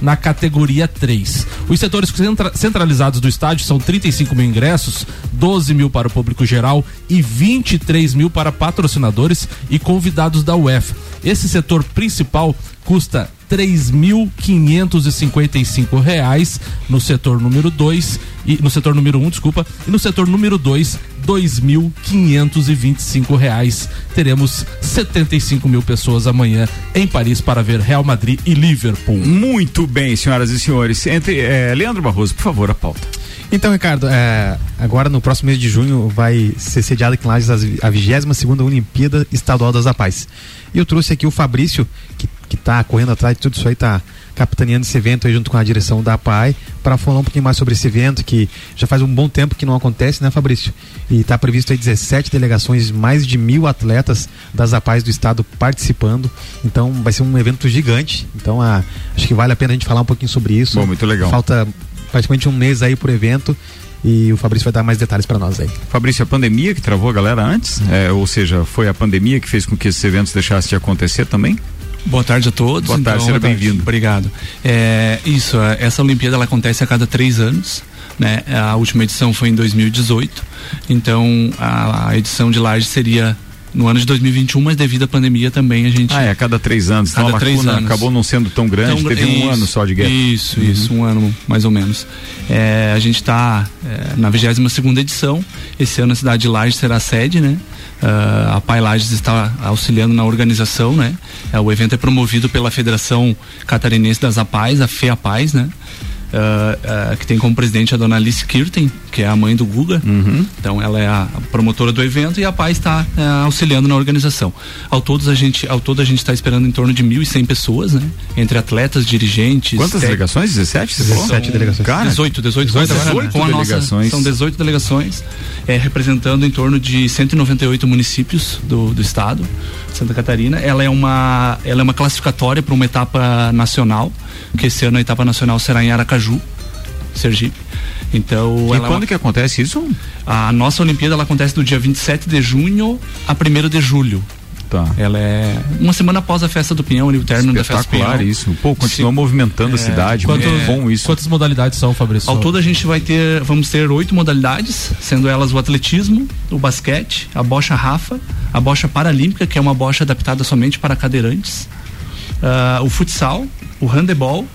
na categoria 3. Os setores centra, centralizados do estádio são 35 mil ingressos, 12 mil para o público geral e 23 mil para patrocinadores e convidados da UEFA. Esse setor principal custa 3.555 reais no setor número 2 e no setor número 1, um, desculpa, e no setor número 2, 2.525 reais. Teremos 75 mil pessoas amanhã em Paris para ver Real Madrid e Liverpool. Muito bem, senhoras e senhores. Entre é, Leandro Barroso, por favor, a pauta. Então, Ricardo, é, agora no próximo mês de junho vai ser sediada aqui em Lages a 22 segunda Olimpíada Estadual das Apais. E eu trouxe aqui o Fabrício, que, que tá correndo atrás de tudo isso aí, tá capitaneando esse evento aí junto com a direção da APAI, para falar um pouquinho mais sobre esse evento que já faz um bom tempo que não acontece, né, Fabrício? E está previsto aí 17 delegações, mais de mil atletas das APAIs do estado participando. Então vai ser um evento gigante. Então a, acho que vale a pena a gente falar um pouquinho sobre isso. Bom, muito legal. Falta praticamente um mês aí por evento e o Fabrício vai dar mais detalhes para nós aí. Fabrício, a pandemia que travou a galera antes, é, ou seja, foi a pandemia que fez com que esses eventos deixassem de acontecer também? Boa tarde a todos. Boa tarde, então, seja bem-vindo. Obrigado. É, isso, é, essa Olimpíada ela acontece a cada três anos. Né? A última edição foi em 2018. Então a, a edição de Laje seria no ano de 2021, mas devido à pandemia também a gente. Ah, é, a cada três anos. Cada então a três anos. acabou não sendo tão grande, tão, teve isso, um ano só de guerra. Isso, uhum. isso, um ano mais ou menos. É, a gente está é, na 22 segunda edição. Esse ano a cidade de Laje será a sede, né? Uh, a Pai Lages está auxiliando na organização, né? Uh, o evento é promovido pela Federação Catarinense das APAIS, a FEAPAIS, né? Uh, uh, que tem como presidente a dona Alice Kirten, que é a mãe do Guga. Uhum. Então ela é a promotora do evento e a PAI está uh, auxiliando na organização. Ao todo a gente, ao todo a gente está esperando em torno de 1.100 pessoas, né? Entre atletas, dirigentes. Quantas delegações? 17? 17 delegações. Cara, 18, 18, 18, 18 agora, com a delegações. Nossa, são 18 delegações, é, representando em torno de 198 municípios do, do estado, Santa Catarina. Ela é uma, ela é uma classificatória para uma etapa nacional que esse ano a etapa nacional será em Aracaju, Sergipe. Então, e quando que acontece isso? A nossa Olimpíada ela acontece do dia 27 de junho a 1 de julho. Tá. Ela é uma semana após a festa do Pinhão, ali, o término da festa do Pinhão. isso. Pô, continua Sim. movimentando é, a cidade. Quanto, é bom isso. Quantas modalidades são, Fabrício? Ao todo a gente vai ter, vamos ter oito modalidades, sendo elas o atletismo, o basquete, a bocha Rafa, a bocha paralímpica, que é uma bocha adaptada somente para cadeirantes, uh, o futsal, o handebol,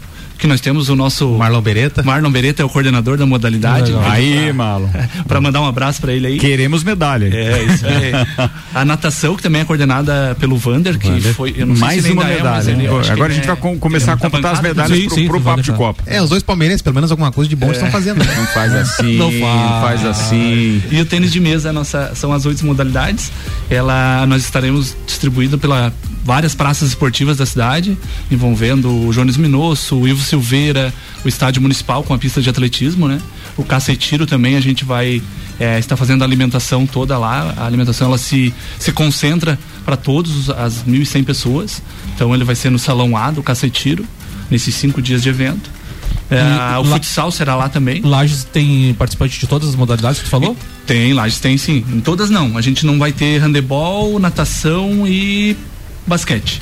que nós temos o nosso Marlon Beretta. Marlon Beretta é o coordenador da modalidade. Aí, Marlon. para mandar um abraço para ele aí. Queremos medalha. É, isso aí. a natação, que também é coordenada pelo Vander, que Vander. foi. Mais uma é, medalha. É, Agora a gente é, vai começar a computar as medalhas sim, pro, sim, pro papo de Copa. É, os dois palmeirenses, pelo menos alguma coisa de bom é. estão fazendo. Não faz assim. Não faz, faz assim. E o tênis de mesa, nossa, são as oito modalidades. Ela, nós estaremos distribuído pela várias praças esportivas da cidade, envolvendo o Jones Minosso, o Ivo Silveira, o estádio municipal com a pista de atletismo, né? O cacetiro também a gente vai é, estar fazendo a alimentação toda lá. A alimentação ela se, se concentra para todos as 1.100 pessoas. Então ele vai ser no salão A do cacetiro nesses cinco dias de evento. É, o futsal será lá também. Lages tem participante de todas as modalidades que tu falou? Tem, Lages tem sim. Em todas não. A gente não vai ter handebol, natação e basquete.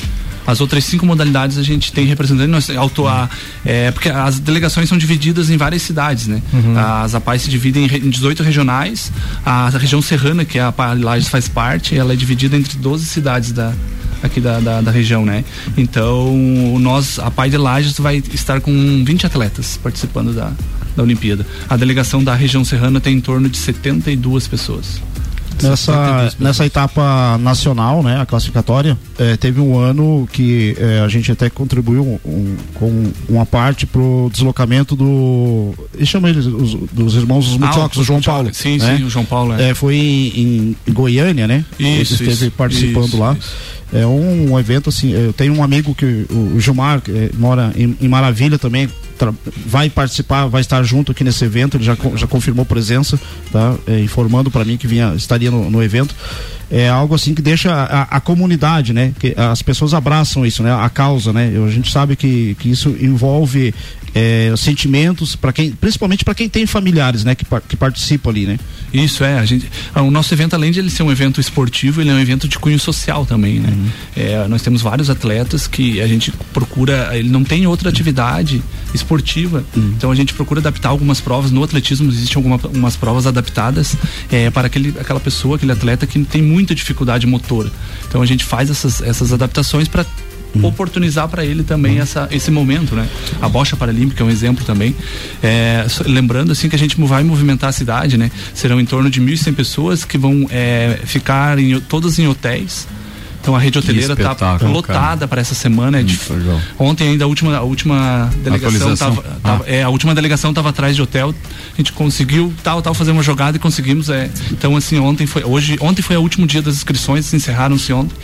As outras cinco modalidades a gente tem representante, nós, auto, a, é, porque as delegações são divididas em várias cidades, né? Uhum. As APAIs se dividem em 18 regionais, a região serrana, que é a Lages faz parte, ela é dividida entre 12 cidades da, aqui da, da, da, região, né? Então, nós, a Pai de Lages vai estar com 20 atletas participando da, da Olimpíada. A delegação da região serrana tem em torno de 72 pessoas. Nessa, nessa etapa nacional, né, a classificatória, é, teve um ano que é, a gente até contribuiu um, com uma parte pro deslocamento do. Eles chamam eles os, dos irmãos dos Mutiocos, ah, o João Paulo. Sim, né? sim, o João Paulo. É, é foi em, em, Goiânia, né? Isso. Ele esteve isso, participando isso, lá. Isso. É um, um, evento assim. Eu tenho um amigo que, o, o Gilmar, que é, mora em, em Maravilha também, vai participar, vai estar junto aqui nesse evento, ele já, já confirmou presença, tá? É, informando para mim que vinha, estaria no, no evento é algo assim que deixa a, a, comunidade, né? Que as pessoas abraçam isso, né? A causa, né? A gente sabe que, que isso envolve é, sentimentos para quem, principalmente para quem tem familiares, né? Que, que participam ali, né? Isso é, a gente, ah, o nosso evento além de ele ser um evento esportivo, ele é um evento de cunho social também, né? Uhum. É, nós temos vários atletas que a gente procura, ele não tem outra atividade esportiva, uhum. então a gente procura adaptar algumas provas no atletismo existem algumas provas adaptadas é, para aquele, aquela pessoa, aquele atleta que tem muita dificuldade motora. Então a gente faz essas, essas adaptações para oportunizar para ele também essa, esse momento, né? A bocha paralímpica é um exemplo também. É, lembrando assim que a gente vai movimentar a cidade, né? Serão em torno de 1.100 pessoas que vão é, ficar em, todas em hotéis. Então a rede hoteleira está lotada para essa semana. É dif- Ontem ainda a última, a última delegação tava, tava- é, a última delegação estava atrás de hotel. A gente conseguiu tal, tal fazer uma jogada e conseguimos. É, então assim ontem foi hoje ontem foi o último dia das inscrições, encerraram-se ontem.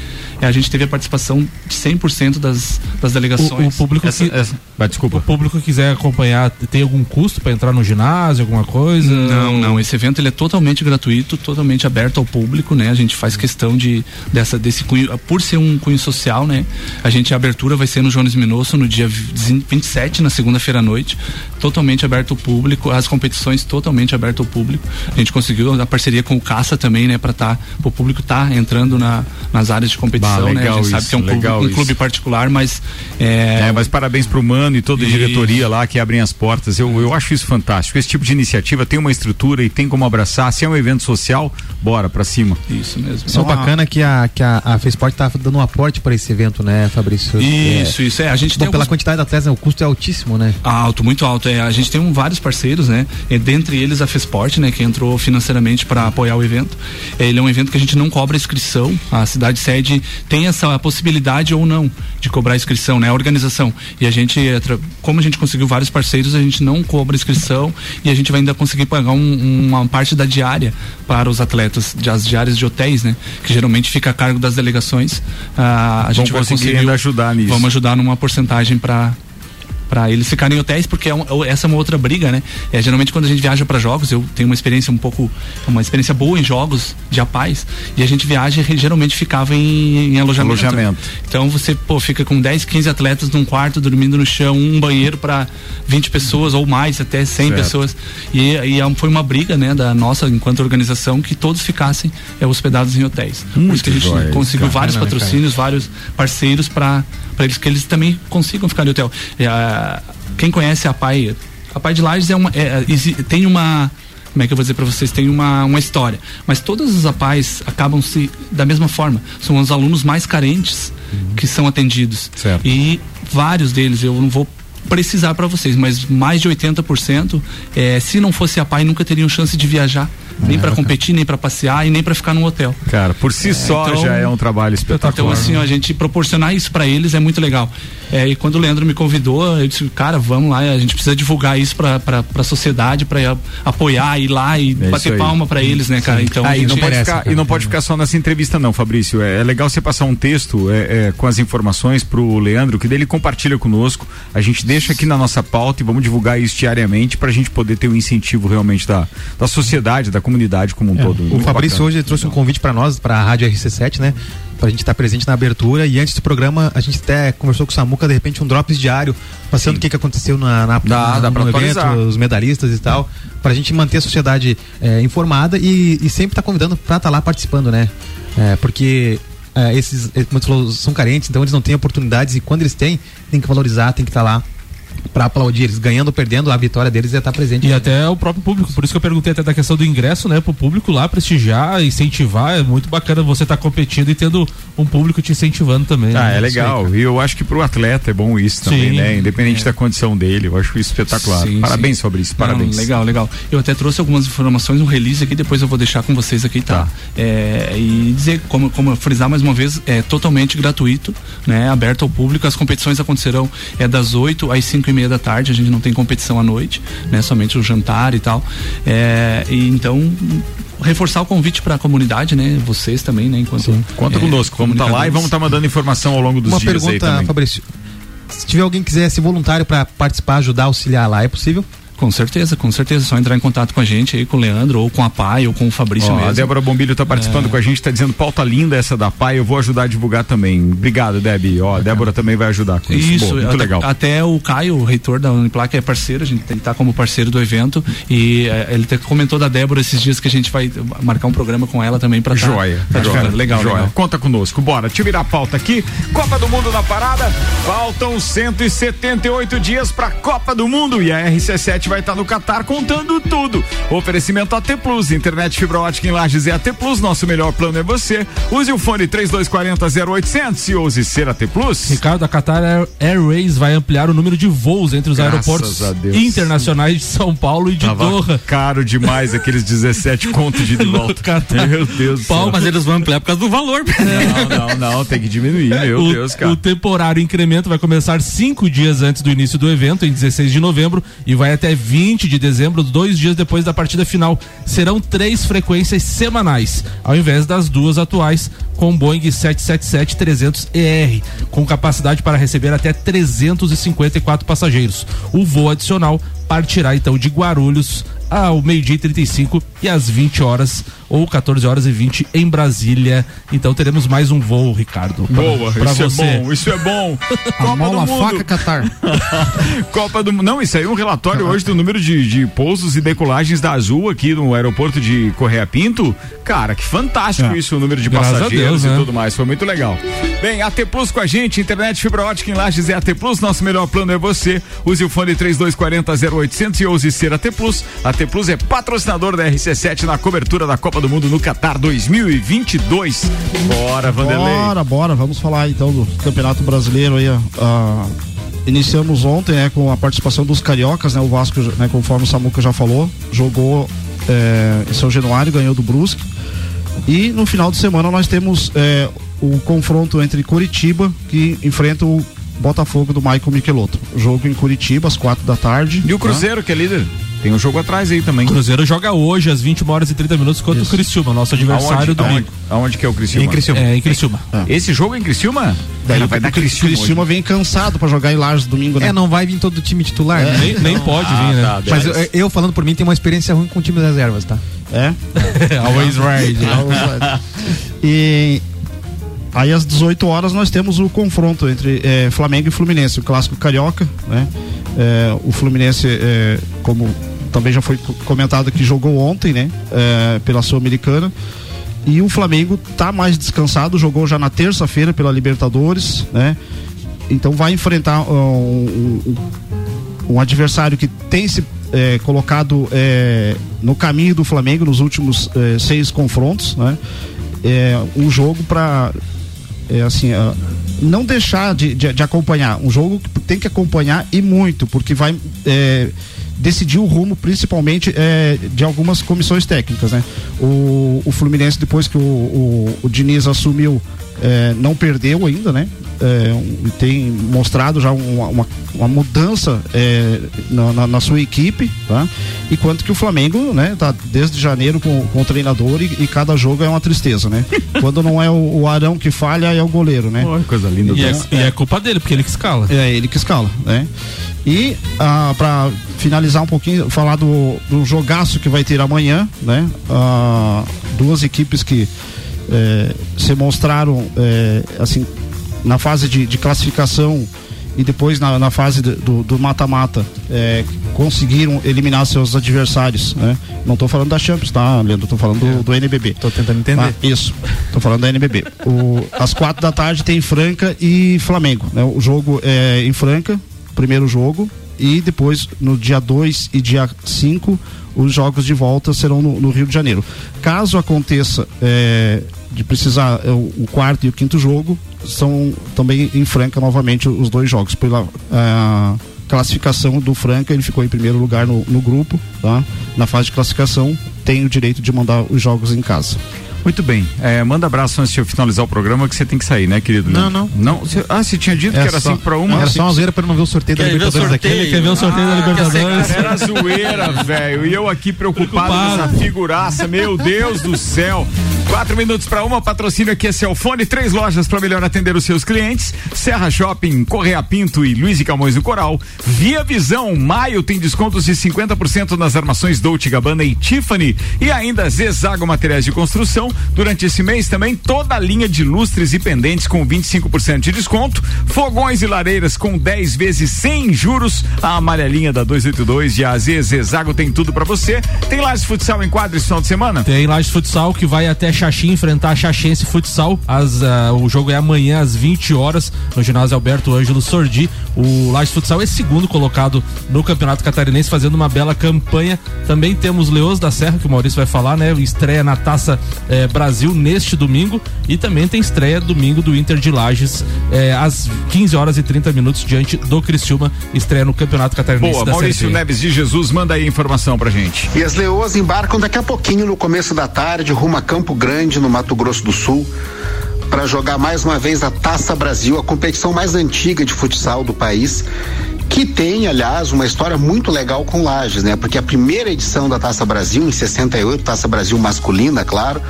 É, a gente teve a participação de 100% das, das delegações. O, o público Essa- que, essa- o público quiser acompanhar, tem algum custo para entrar no ginásio, alguma coisa? Não, não. Esse evento ele é totalmente gratuito, totalmente aberto ao público, né? A gente faz questão de dessa desse cunho, por ser um cunho social, né? A gente a abertura vai ser no Jones Minosso no dia 27, na segunda-feira à noite, totalmente aberto ao público, as competições totalmente aberto ao público. A gente conseguiu a parceria com o Caça também, né, para tá o público tá entrando na, nas áreas de competição, Bah, né? A legal gente sabe isso, que é um clube, um clube particular, mas é, É, mas parabéns pro Mano e toda a diretoria lá que abrem as portas. Eu, eu acho isso fantástico. Esse tipo de iniciativa tem uma estrutura e tem como abraçar. Se é um evento social, bora pra cima. Isso mesmo. Isso é bacana que a, que a, a FESPORT tá dando um aporte para esse evento, né, Fabrício? Isso, isso, é, a gente bom, tem pela alguns- quantidade de atletas, né, o custo é altíssimo, né? Alto, muito alto. É, a gente tem um, vários parceiros, né? É, dentre eles a Fesport, né? Que entrou financeiramente para apoiar o evento. É, ele é um evento que a gente não cobra inscrição. A cidade sede tem essa possibilidade ou não de cobrar inscrição, né? A organização. E a gente, é, como a gente conseguiu vários parceiros, a gente não cobra inscrição e a gente vai ainda conseguir pagar um- uma parte da diária para os atletas, as diárias de hotéis, né? Que geralmente fica a cargo das delegações. Ah, a Vão gente vai conseguir ajudar nisso. Vamos ajudar numa porcentagem para para eles ficarem em hotéis, porque é um- essa é uma outra briga, né? É, geralmente quando a gente viaja para jogos, eu tenho uma experiência um pouco, uma experiência boa em jogos de a paz, e a gente viaja e geralmente ficava em, em alojamento. Alojamento. Então você, pô, fica com 10, 15 atletas num quarto, dormindo no chão, um banheiro para 20 pessoas ou mais, até 100 Certo. pessoas. E, e é foi uma briga, né, da nossa, enquanto organização, que todos ficassem é, hospedados em hotéis. Por isso que a gente isso, conseguiu cara. vários né, patrocínios, vários parceiros para eles que eles também consigam ficar no hotel. É, a- quem conhece a Pai, a Pai de Lages é uma, é, exi- tem uma como é que eu vou dizer para vocês? Tem uma, uma história. Mas todas as APAES acabam se da mesma forma. São os alunos mais carentes que são atendidos. E vários deles, eu não vou precisar para vocês, mas mais de 80%, é, se não fosse a PAI, nunca teriam chance de viajar. Nem para competir, nem para passear e nem para ficar num hotel. Cara, por si só então- já é um trabalho espetacular. Então, assim, ó, a gente proporcionar isso pra eles é muito legal. É, e quando o Leandro me convidou, eu disse, cara, vamos lá, a gente precisa divulgar isso pra, pra, pra sociedade, pra apoiar, ir lá e É bater palma pra eles, né, cara? Então, Ah, e, não pode ficar, e não pode ficar só nessa entrevista, não, Fabrício. É, é legal você passar um texto é, é, com as informações pro Leandro, que dele compartilha conosco. A gente deixa aqui na nossa pauta e vamos divulgar isso diariamente pra gente poder ter um incentivo realmente da, da sociedade, da comunidade como um todo. É, O Muito Fabrício bacana. hoje trouxe um convite para nós, para a Rádio RC7, né? Pra gente estar presente na abertura. E antes do programa a gente até conversou com o Samuca, de repente um drops diário, passando o que, que aconteceu na, na, Dá, na- dá no evento, os medalhistas e tal, pra gente manter a sociedade é, informada e, e sempre estar convidando pra estar lá participando, né? É, porque é, esses, como falou, são carentes, então eles não têm oportunidades e quando eles têm, tem que valorizar, tem que estar lá pra aplaudir eles, ganhando ou perdendo, a vitória deles é estar presente. E até o próprio público, por isso que eu perguntei até da questão do ingresso, né? Pro público lá prestigiar, incentivar, é muito bacana você estar competindo e tendo um público te incentivando também. Ah, né? é Isso aí, legal. e eu acho que pro atleta é bom isso também, Sim. né? Independente É. da condição dele. Eu acho isso espetacular. Sim, parabéns, sim. Fabrício. Não, Parabéns. legal, legal. Eu até trouxe algumas informações, um release aqui, depois eu vou deixar com vocês aqui, tá? É, e dizer, como, como eu frisar mais uma vez, é totalmente gratuito, né? Aberto ao público. As competições acontecerão é das 8 às 5 e meia da tarde, a gente não tem competição à noite, né? Somente o jantar e tal. É, e então reforçar o convite para a comunidade, né? Vocês também, né? Enquanto Conta é, conosco. Vamos estar lá e vamos estar mandando informação ao longo dos Uma dias aí pergunta. Fabrício. Se tiver alguém que quiser ser voluntário para participar, ajudar, auxiliar lá, é possível? Com certeza, com certeza. Só entrar em contato com a gente aí, com o Leandro, ou com a Pai, ou com o Fabrício Ó, mesmo. a Débora Bombilho está participando É. com a gente, está dizendo pauta linda essa da PAI, eu vou ajudar a divulgar também. Obrigado, Debbie. Ó, a Débora também vai ajudar com isso. Isso, Boa, muito até, legal. até o Caio, o reitor da Uniplac, é parceiro, a gente ele tá como parceiro do evento e eh, ele comentou da Débora esses dias que a gente vai marcar um programa com ela também para Joia, tá joia, divulgando. legal, joia. legal. Conta conosco, bora. Eu virar a pauta aqui. Copa do Mundo na parada. Faltam 178 dias para Copa do Mundo e a RC7 RC7 vai estar no Catar contando tudo. Oferecimento AT Plus, internet fibra ótica em Lages é AT Plus, nosso melhor plano é você. Use o fone 3240 0800 e ouse ser AT Plus. Ricardo, a Qatar Air- Airways vai ampliar o número de voos entre os Graças aeroportos internacionais de São Paulo e de Tava Doha. caro demais aqueles 17 contos de e volta. Meu Deus do céu. Mas eles vão ampliar por causa do valor. Não, não, não, tem que diminuir, meu o, Deus, cara. o temporário incremento vai começar cinco dias antes do início do evento, em 16 de novembro, e vai até 20 de dezembro, dois dias depois da partida final. Serão três frequências semanais, ao invés das duas atuais, com Boeing 777-300ER, com capacidade para receber até 354 passageiros. O voo adicional partirá então de Guarulhos ao meio-dia e 35 e às 20 horas ou 14 horas e 20 em Brasília. Então teremos mais um voo, Ricardo. pra- Boa, pra isso você. é bom, isso é bom. Mola, do Mundo. faca, Catar. Copa do Mundo. Não, isso aí é um relatório hoje do número de, de pousos e decolagens da Azul aqui no aeroporto de Correia Pinto. Cara, que fantástico É. isso, o número de Graças a passageiros Deus, e né? tudo mais. Foi muito legal. Bem, AT Plus com a gente, internet fibra ótica em Lages é AT Plus. Nosso melhor plano é você. Use o fone 3240 0800 e ouse ser AT Plus. AT Plus é patrocinador da RC7 na cobertura da Copa do Mundo no Qatar 2022. Bora, Vanderlei. Bora, bora, vamos falar então do Campeonato Brasileiro aí. Ah, iniciamos ontem né, com a participação dos cariocas, né? O Vasco, né, conforme o Samuca já falou, jogou eh, em São Januário, ganhou do Brusque. E no final de semana nós temos eh, o confronto entre Curitiba, que enfrenta o Botafogo do Michael Michelotto. Jogo em Curitiba, às quatro da tarde. E o Cruzeiro, que é líder? Tem um jogo atrás aí também. O Cruzeiro joga hoje às 21 horas e 30 minutos contra o Criciúma, nosso adversário Aonde, do aonde, aonde que é o Criciúma? Em Criciúma. É, em Criciúma. Esse jogo é em Criciúma? Daí Ele vai dar o Criciúma, Criciúma. Criciúma vem cansado pra jogar em Lages domingo, né? É, não vai vir todo o time titular, É. né? Nem, nem pode Ah, vir, né? tá, Mas eu, eu falando por mim, tenho uma experiência ruim com times reservas, tá? É? Always right. E aí às 18 horas nós temos o confronto entre eh, Flamengo e Fluminense, o clássico carioca, né? Eh, o Fluminense, eh, como também já foi co- comentado que jogou ontem, né? Eh, pela Sul-Americana. E o Flamengo tá mais descansado, jogou já na terça-feira pela Libertadores, né? Então vai enfrentar um, um- um adversário que tem se eh, colocado eh, no caminho do Flamengo nos últimos seis confrontos, né? É um jogo para assim ah, não deixar de, de- de acompanhar, um jogo que tem que acompanhar e muito, porque vai eh, decidir o rumo, principalmente eh, de algumas comissões técnicas, né? O, o Fluminense depois que o, o, o Diniz assumiu eh, não perdeu ainda, né? É, um- tem mostrado já uma, uma, uma mudança é, na, na- na sua equipe, tá? E quanto que o Flamengo, né, tá desde janeiro com, com o treinador e, e cada jogo é uma tristeza, né? Quando não é o, o Arão que falha, é o goleiro, né? coisa linda. E é, e é culpa dele, porque ele que escala. É ele que escala, né? E ah, para finalizar um pouquinho, falar do, do jogaço que vai ter amanhã, né? Ah, duas equipes que eh, se mostraram eh, assim na fase de, de classificação e depois na, na fase do mata-mata eh, conseguiram eliminar seus adversários, né? Não estou falando da Champions, tá, Leandro? Estou falando do, do NBB. Tô tentando entender. Ah, isso. Tô falando da NBB. O, às quatro da tarde tem Franca e Flamengo. Né? O jogo é em Franca, primeiro jogo. E depois, no dia 2 e dia 5, os jogos de volta serão no, no Rio de Janeiro. Caso aconteça é, de precisar é, o, quarto e o quinto jogo, são também em Franca novamente os dois jogos. Pela ah, classificação do Franca, ele ficou em primeiro lugar no, no grupo, tá? Na fase de classificação, tem o direito de mandar os jogos em casa. Muito bem. É, manda abraço antes de eu finalizar o programa que você tem que sair, né, querido? Não, não. Não? Você- ah, você tinha dito que era 5 para 1 Era só uma zoeira pra não ver o sorteio da Quer o Libertadores aqui. Ele quer ver o sorteio da Libertadores. Era zoeira, velho. E eu aqui preocupado, Preocupado. nessa figuraça. Meu Deus do céu. Quatro minutos para uma, patrocínio aqui é Celfone, três lojas para melhor atender os seus clientes. Serra Shopping, Correia Pinto e Luiz e Camões do Coral. Via Visão, maio tem descontos de 50% nas armações Dolce Gabbana e Tiffany. E ainda Zezago Materiais de Construção. Durante esse mês também toda a linha de lustres e pendentes com 25% de desconto, fogões e lareiras com 10 vezes sem juros, a amarelinha da 282 de AZ tem tudo para você. Tem Lages Futsal em quadro esse final de semana? Tem Lages Futsal que vai até Xaxim enfrentar a Xaxense Futsal. As, ah, o jogo é amanhã às 20 horas no ginásio Alberto Ângelo Sordi. O Lages Futsal é segundo colocado no Campeonato Catarinense, fazendo uma bela campanha. Também temos Leões da Serra, que o Maurício vai falar, né? Estreia na Taça eh, Brasil neste domingo. E também tem estreia domingo do Inter de Lages, eh, às 15 horas e 30 minutos, diante do Criciúma. Estreia no Campeonato Catarinense Boa, da Maurício Série B. Neves de Jesus, manda aí a informação pra gente. E as leoas embarcam daqui a pouquinho, no começo da tarde, rumo a Campo Grande, no Mato Grosso do Sul, para jogar mais uma vez a Taça Brasil, a competição mais antiga de futsal do país, que tem, aliás, uma história muito legal com Lages, né? Porque a primeira edição da Taça Brasil, em 68, Taça Brasil masculina, claro,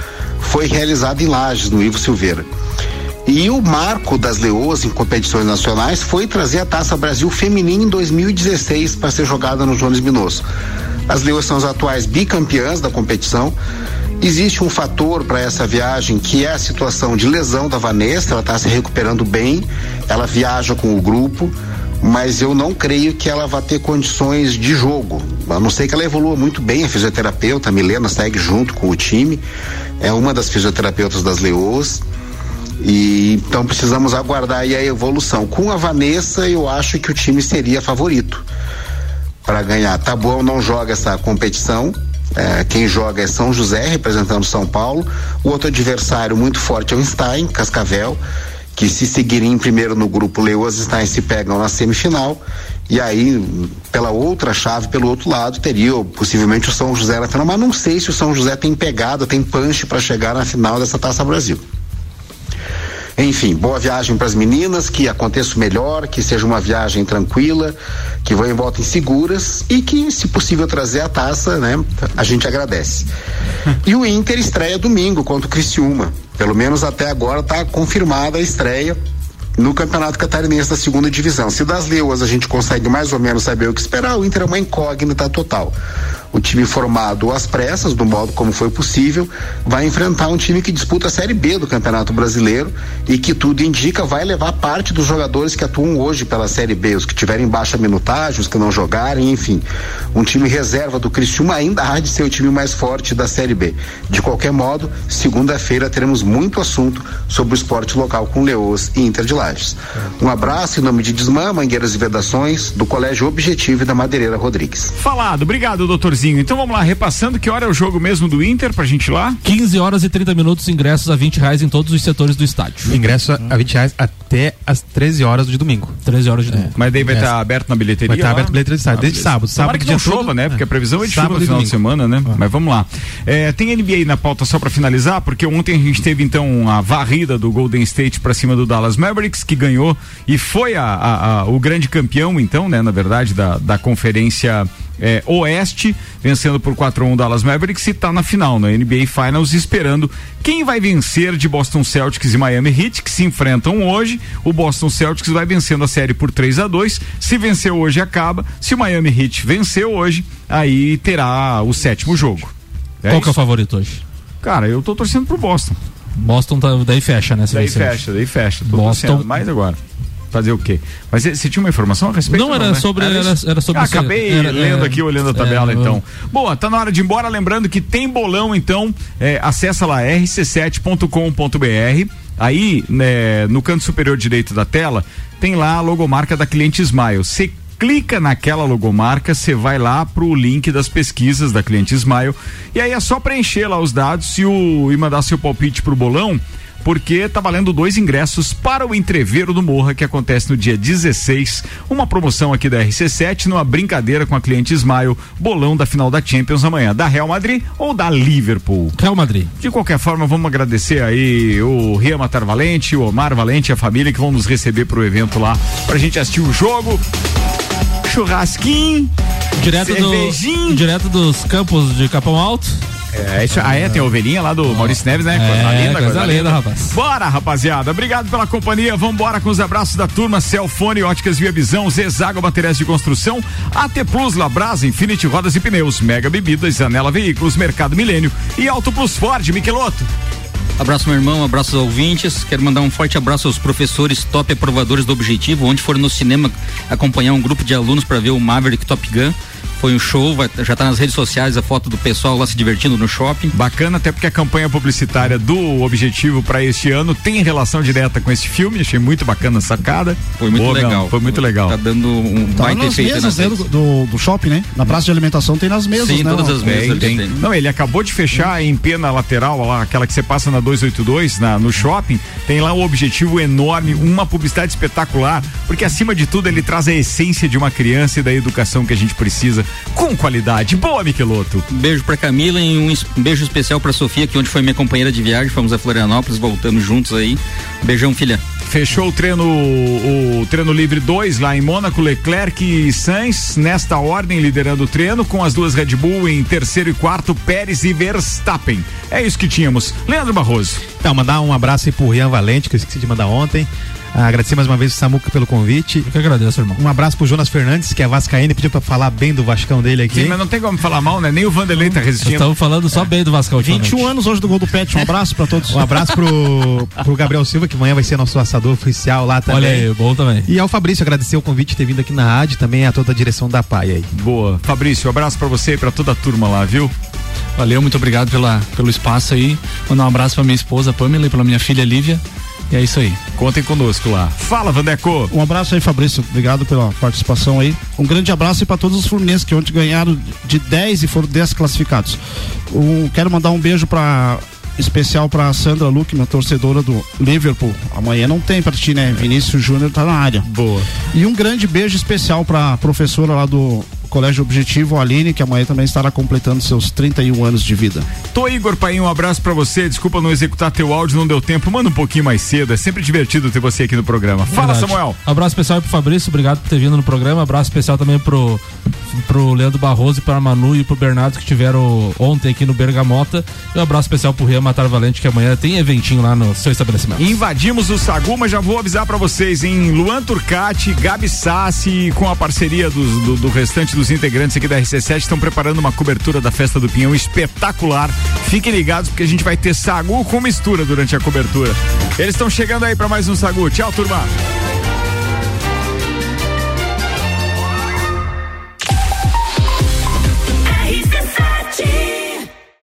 foi realizada em Lages, no Ivo Silveira. E o marco das leoas em competições nacionais foi trazer a Taça Brasil Feminina em 2016 para ser jogada no Jones Minosso. As leoas são as atuais bicampeãs da competição. Existe um fator para essa viagem que é a situação de lesão da Vanessa, ela está se recuperando bem, ela viaja com o grupo, mas eu não creio que ela vá ter condições de jogo. A não ser que ela evolua muito bem, a fisioterapeuta, a Milena segue junto com o time, é uma das fisioterapeutas das leoas. E então precisamos aguardar aí a evolução. Com a Vanessa, eu acho que o time seria favorito para ganhar. Tabuão não joga essa competição. é, quem joga é São José, representando São Paulo. O outro adversário muito forte é o Stein, Cascavel, que se seguirem em primeiro no grupo Leoas Stein se pegam na semifinal. E aí, pela outra chave, pelo outro lado, teria possivelmente o São José na final, mas não sei se o São José tem pegada, tem punch para chegar na final dessa Taça Brasil. Enfim, boa viagem para as meninas, que aconteça o melhor, que seja uma viagem tranquila, que vão e voltem seguras e que, se possível, trazer a taça, né? A gente agradece. E o Inter estreia domingo contra o Criciúma. Pelo menos até agora está confirmada a estreia no Campeonato Catarinense da segunda divisão. Se das Leoas a gente consegue mais ou menos saber o que esperar, o Inter é uma incógnita total. O time formado às pressas, do modo como foi possível, vai enfrentar um time que disputa a Série B do Campeonato Brasileiro e que tudo indica vai levar parte dos jogadores que atuam hoje pela Série B, os que tiverem baixa minutagem, os que não jogarem, enfim. Um time reserva do Criciúma ainda há de ser o time mais forte da Série B. De qualquer modo, segunda-feira teremos muito assunto sobre o esporte local com Leoas e Inter de Lages. Um abraço em nome de Desmã, Mangueiras e Vedações, do Colégio Objetivo e da Madeireira Rodrigues. Falado, obrigado, Então vamos lá, repassando que hora é o jogo mesmo do Inter pra gente ir lá? 15 horas e 30 minutos, ingressos a 20 reais em todos os setores do estádio. Ingresso a- a 20 reais até as 13 horas de domingo. 13 horas de domingo. Mas daí vai É. estar aberto na bilheteria? Vai estar lá? aberto na bilheteria de estádio, Ah, desde sábado. Sábado que não chova, né? Porque a previsão é de chuva Sábado no e final de semana, né? Mas vamos lá. É, tem NBA na pauta só pra finalizar, porque ontem a gente teve então a varrida do Golden State pra cima do Dallas Mavericks, que ganhou e foi a- a- a- o grande campeão, então, né? Na verdade, da, da conferência é, Oeste, vencendo por 4 a 1 Dallas Mavericks e tá na final, na NBA Finals, esperando quem vai vencer de Boston Celtics e Miami Heat, que se enfrentam hoje. O Boston Celtics vai vencendo a série por 3 a 2 Se vencer hoje, acaba. Se o Miami Heat vencer hoje, aí terá o sétimo jogo. Qual que é o favorito hoje? Cara, eu tô torcendo pro Boston. Boston tá, daí fecha, né? Daí vencer fecha, daí fecha. Tô Boston- mais agora. Fazer o quê? Mas você tinha uma informação a respeito? Não, era né? sobre- isso? era- era sobre Ah. Acabei Era- lendo aqui, olhando a tabela, é, então. Boa, tá na hora de ir embora. Lembrando que tem bolão, então. É, acessa lá rc7.com.br. Aí, né, no canto superior direito da tela, tem lá a logomarca da Cliente Smile. Você clica naquela logomarca, você vai lá pro link das pesquisas da Cliente Smile. E aí é só preencher lá os dados e, o, e mandar seu palpite pro bolão porque tá valendo dois ingressos para o Entreveiro do Morra, que acontece no dia 16. Uma promoção aqui da RC7, numa brincadeira com a cliente Smile, bolão da final da Champions amanhã, da Real Madrid ou da Liverpool. Real Madrid. De qualquer forma, vamos agradecer aí o Ria Matar Valente, o Omar Valente e a família que vão nos receber pro evento lá, pra gente assistir o jogo. Churrasquinho. Direto, do, direto dos campos de Capão Alto. É, isso, ah, é, tem a ovelhinha lá do Maurício Neves, né? É, coisa linda, rapaz. Bora, rapaziada. Obrigado pela companhia. Vambora com os abraços da turma. Celfone, Óticas Via Visão, Zezago Materiais de Construção, AT Plus, Labrasa, Infinity Rodas e Pneus, Mega Bebidas, Anela Veículos, Mercado Milênio e Auto Plus Ford, Miqueloto. Abraço, meu irmão, abraço aos ouvintes. Quero mandar um forte abraço aos professores top aprovadores do Objetivo, onde foram no cinema acompanhar um grupo de alunos para ver o Maverick Top Gun. Foi um show, vai, já tá nas redes sociais a foto do pessoal lá se divertindo no shopping. Bacana, até porque a campanha publicitária do Objetivo para este ano tem relação direta com esse filme. Achei muito bacana a sacada. Foi muito Boa, legal. Gão, Foi muito legal. Tá dando um Tá baita nas efeito mesas né, do, do, shopping, né? Na praça de alimentação tem nas mesas, Sim, né? todas as mesas Tem, ali tem. Não, ele acabou de fechar em pena lateral, lá, aquela que você passa na 282, na, no shopping. Tem lá um objetivo enorme, uma publicidade espetacular, porque acima de tudo ele traz a essência de uma criança e da educação que a gente precisa com qualidade. Boa, Michelotto. Um beijo pra Camila e um, um beijo especial pra Sofia, que ontem foi minha companheira de viagem. Fomos a Florianópolis, voltamos juntos aí. Beijão, filha. Fechou o treino, o treino livre 2 lá em Mônaco, Leclerc e Sainz, nesta ordem, liderando o treino, com as duas Red Bull em terceiro e quarto, Pérez e Verstappen. É isso que tínhamos. Leandro Barroso. Então, mandar um abraço aí pro Rian Valente, que eu esqueci de mandar ontem. Agradecer mais uma vez o Samuca pelo convite. Eu que agradeço, irmão. Um abraço pro Jonas Fernandes, que é vascaíno, pediu pra falar bem do Vascão dele aqui. Sim, mas não tem como falar mal, né? Nem o Vanderlei tá resistindo. Estamos falando só bem do Vasco 21 anos hoje do gol do Pet. Um abraço pra todos. Um abraço pro, pro Gabriel Silva, que amanhã vai ser nosso assador oficial lá também. Olha aí, bom também. E ao Fabrício, agradecer o convite de ter vindo aqui na rádio, também a toda a direção da PAI aí. Boa. Fabrício, um abraço pra você e pra toda a turma lá, viu? Valeu, muito obrigado pela, pelo espaço aí. Mandar um abraço pra minha esposa Pamela e pela minha filha Lívia. E é isso aí. Contem conosco lá. Fala, Vandeco. Um abraço aí, Fabrício. Obrigado pela participação aí. Um grande abraço aí para todos os fluminenses que ontem ganharam de 10 e foram desclassificados. Um, quero mandar um beijo para especial para Sandra Luque, minha torcedora do Liverpool. Amanhã não tem para ti, né? Vinícius Júnior tá na área. Boa. E um grande beijo especial para professora lá do Colégio Objetivo, Aline, que amanhã também estará completando seus 31 anos de vida. Tô Igor Paim, um abraço pra você. Desculpa não executar teu áudio, não deu tempo. Manda um pouquinho mais cedo. É sempre divertido ter você aqui no programa. Fala, Verdade. Samuel. Abraço especial pro Fabrício, obrigado por ter vindo no programa. Abraço especial também pro, pro Leandro Barroso e pra Manu e pro Bernardo que tiveram ontem aqui no Bergamota. E um abraço especial pro Rian Matar Valente, que amanhã tem eventinho lá no seu estabelecimento. Invadimos o Sagu, mas já vou avisar pra vocês, em Luan Turcati, Gabi Sassi, com a parceria dos- do, do restante dos integrantes aqui da RC7, estão preparando uma cobertura da Festa do Pinhão espetacular. Fiquem ligados, porque a gente vai ter Sagu com mistura durante a cobertura. Eles estão chegando aí pra mais um Sagu. Tchau, turma.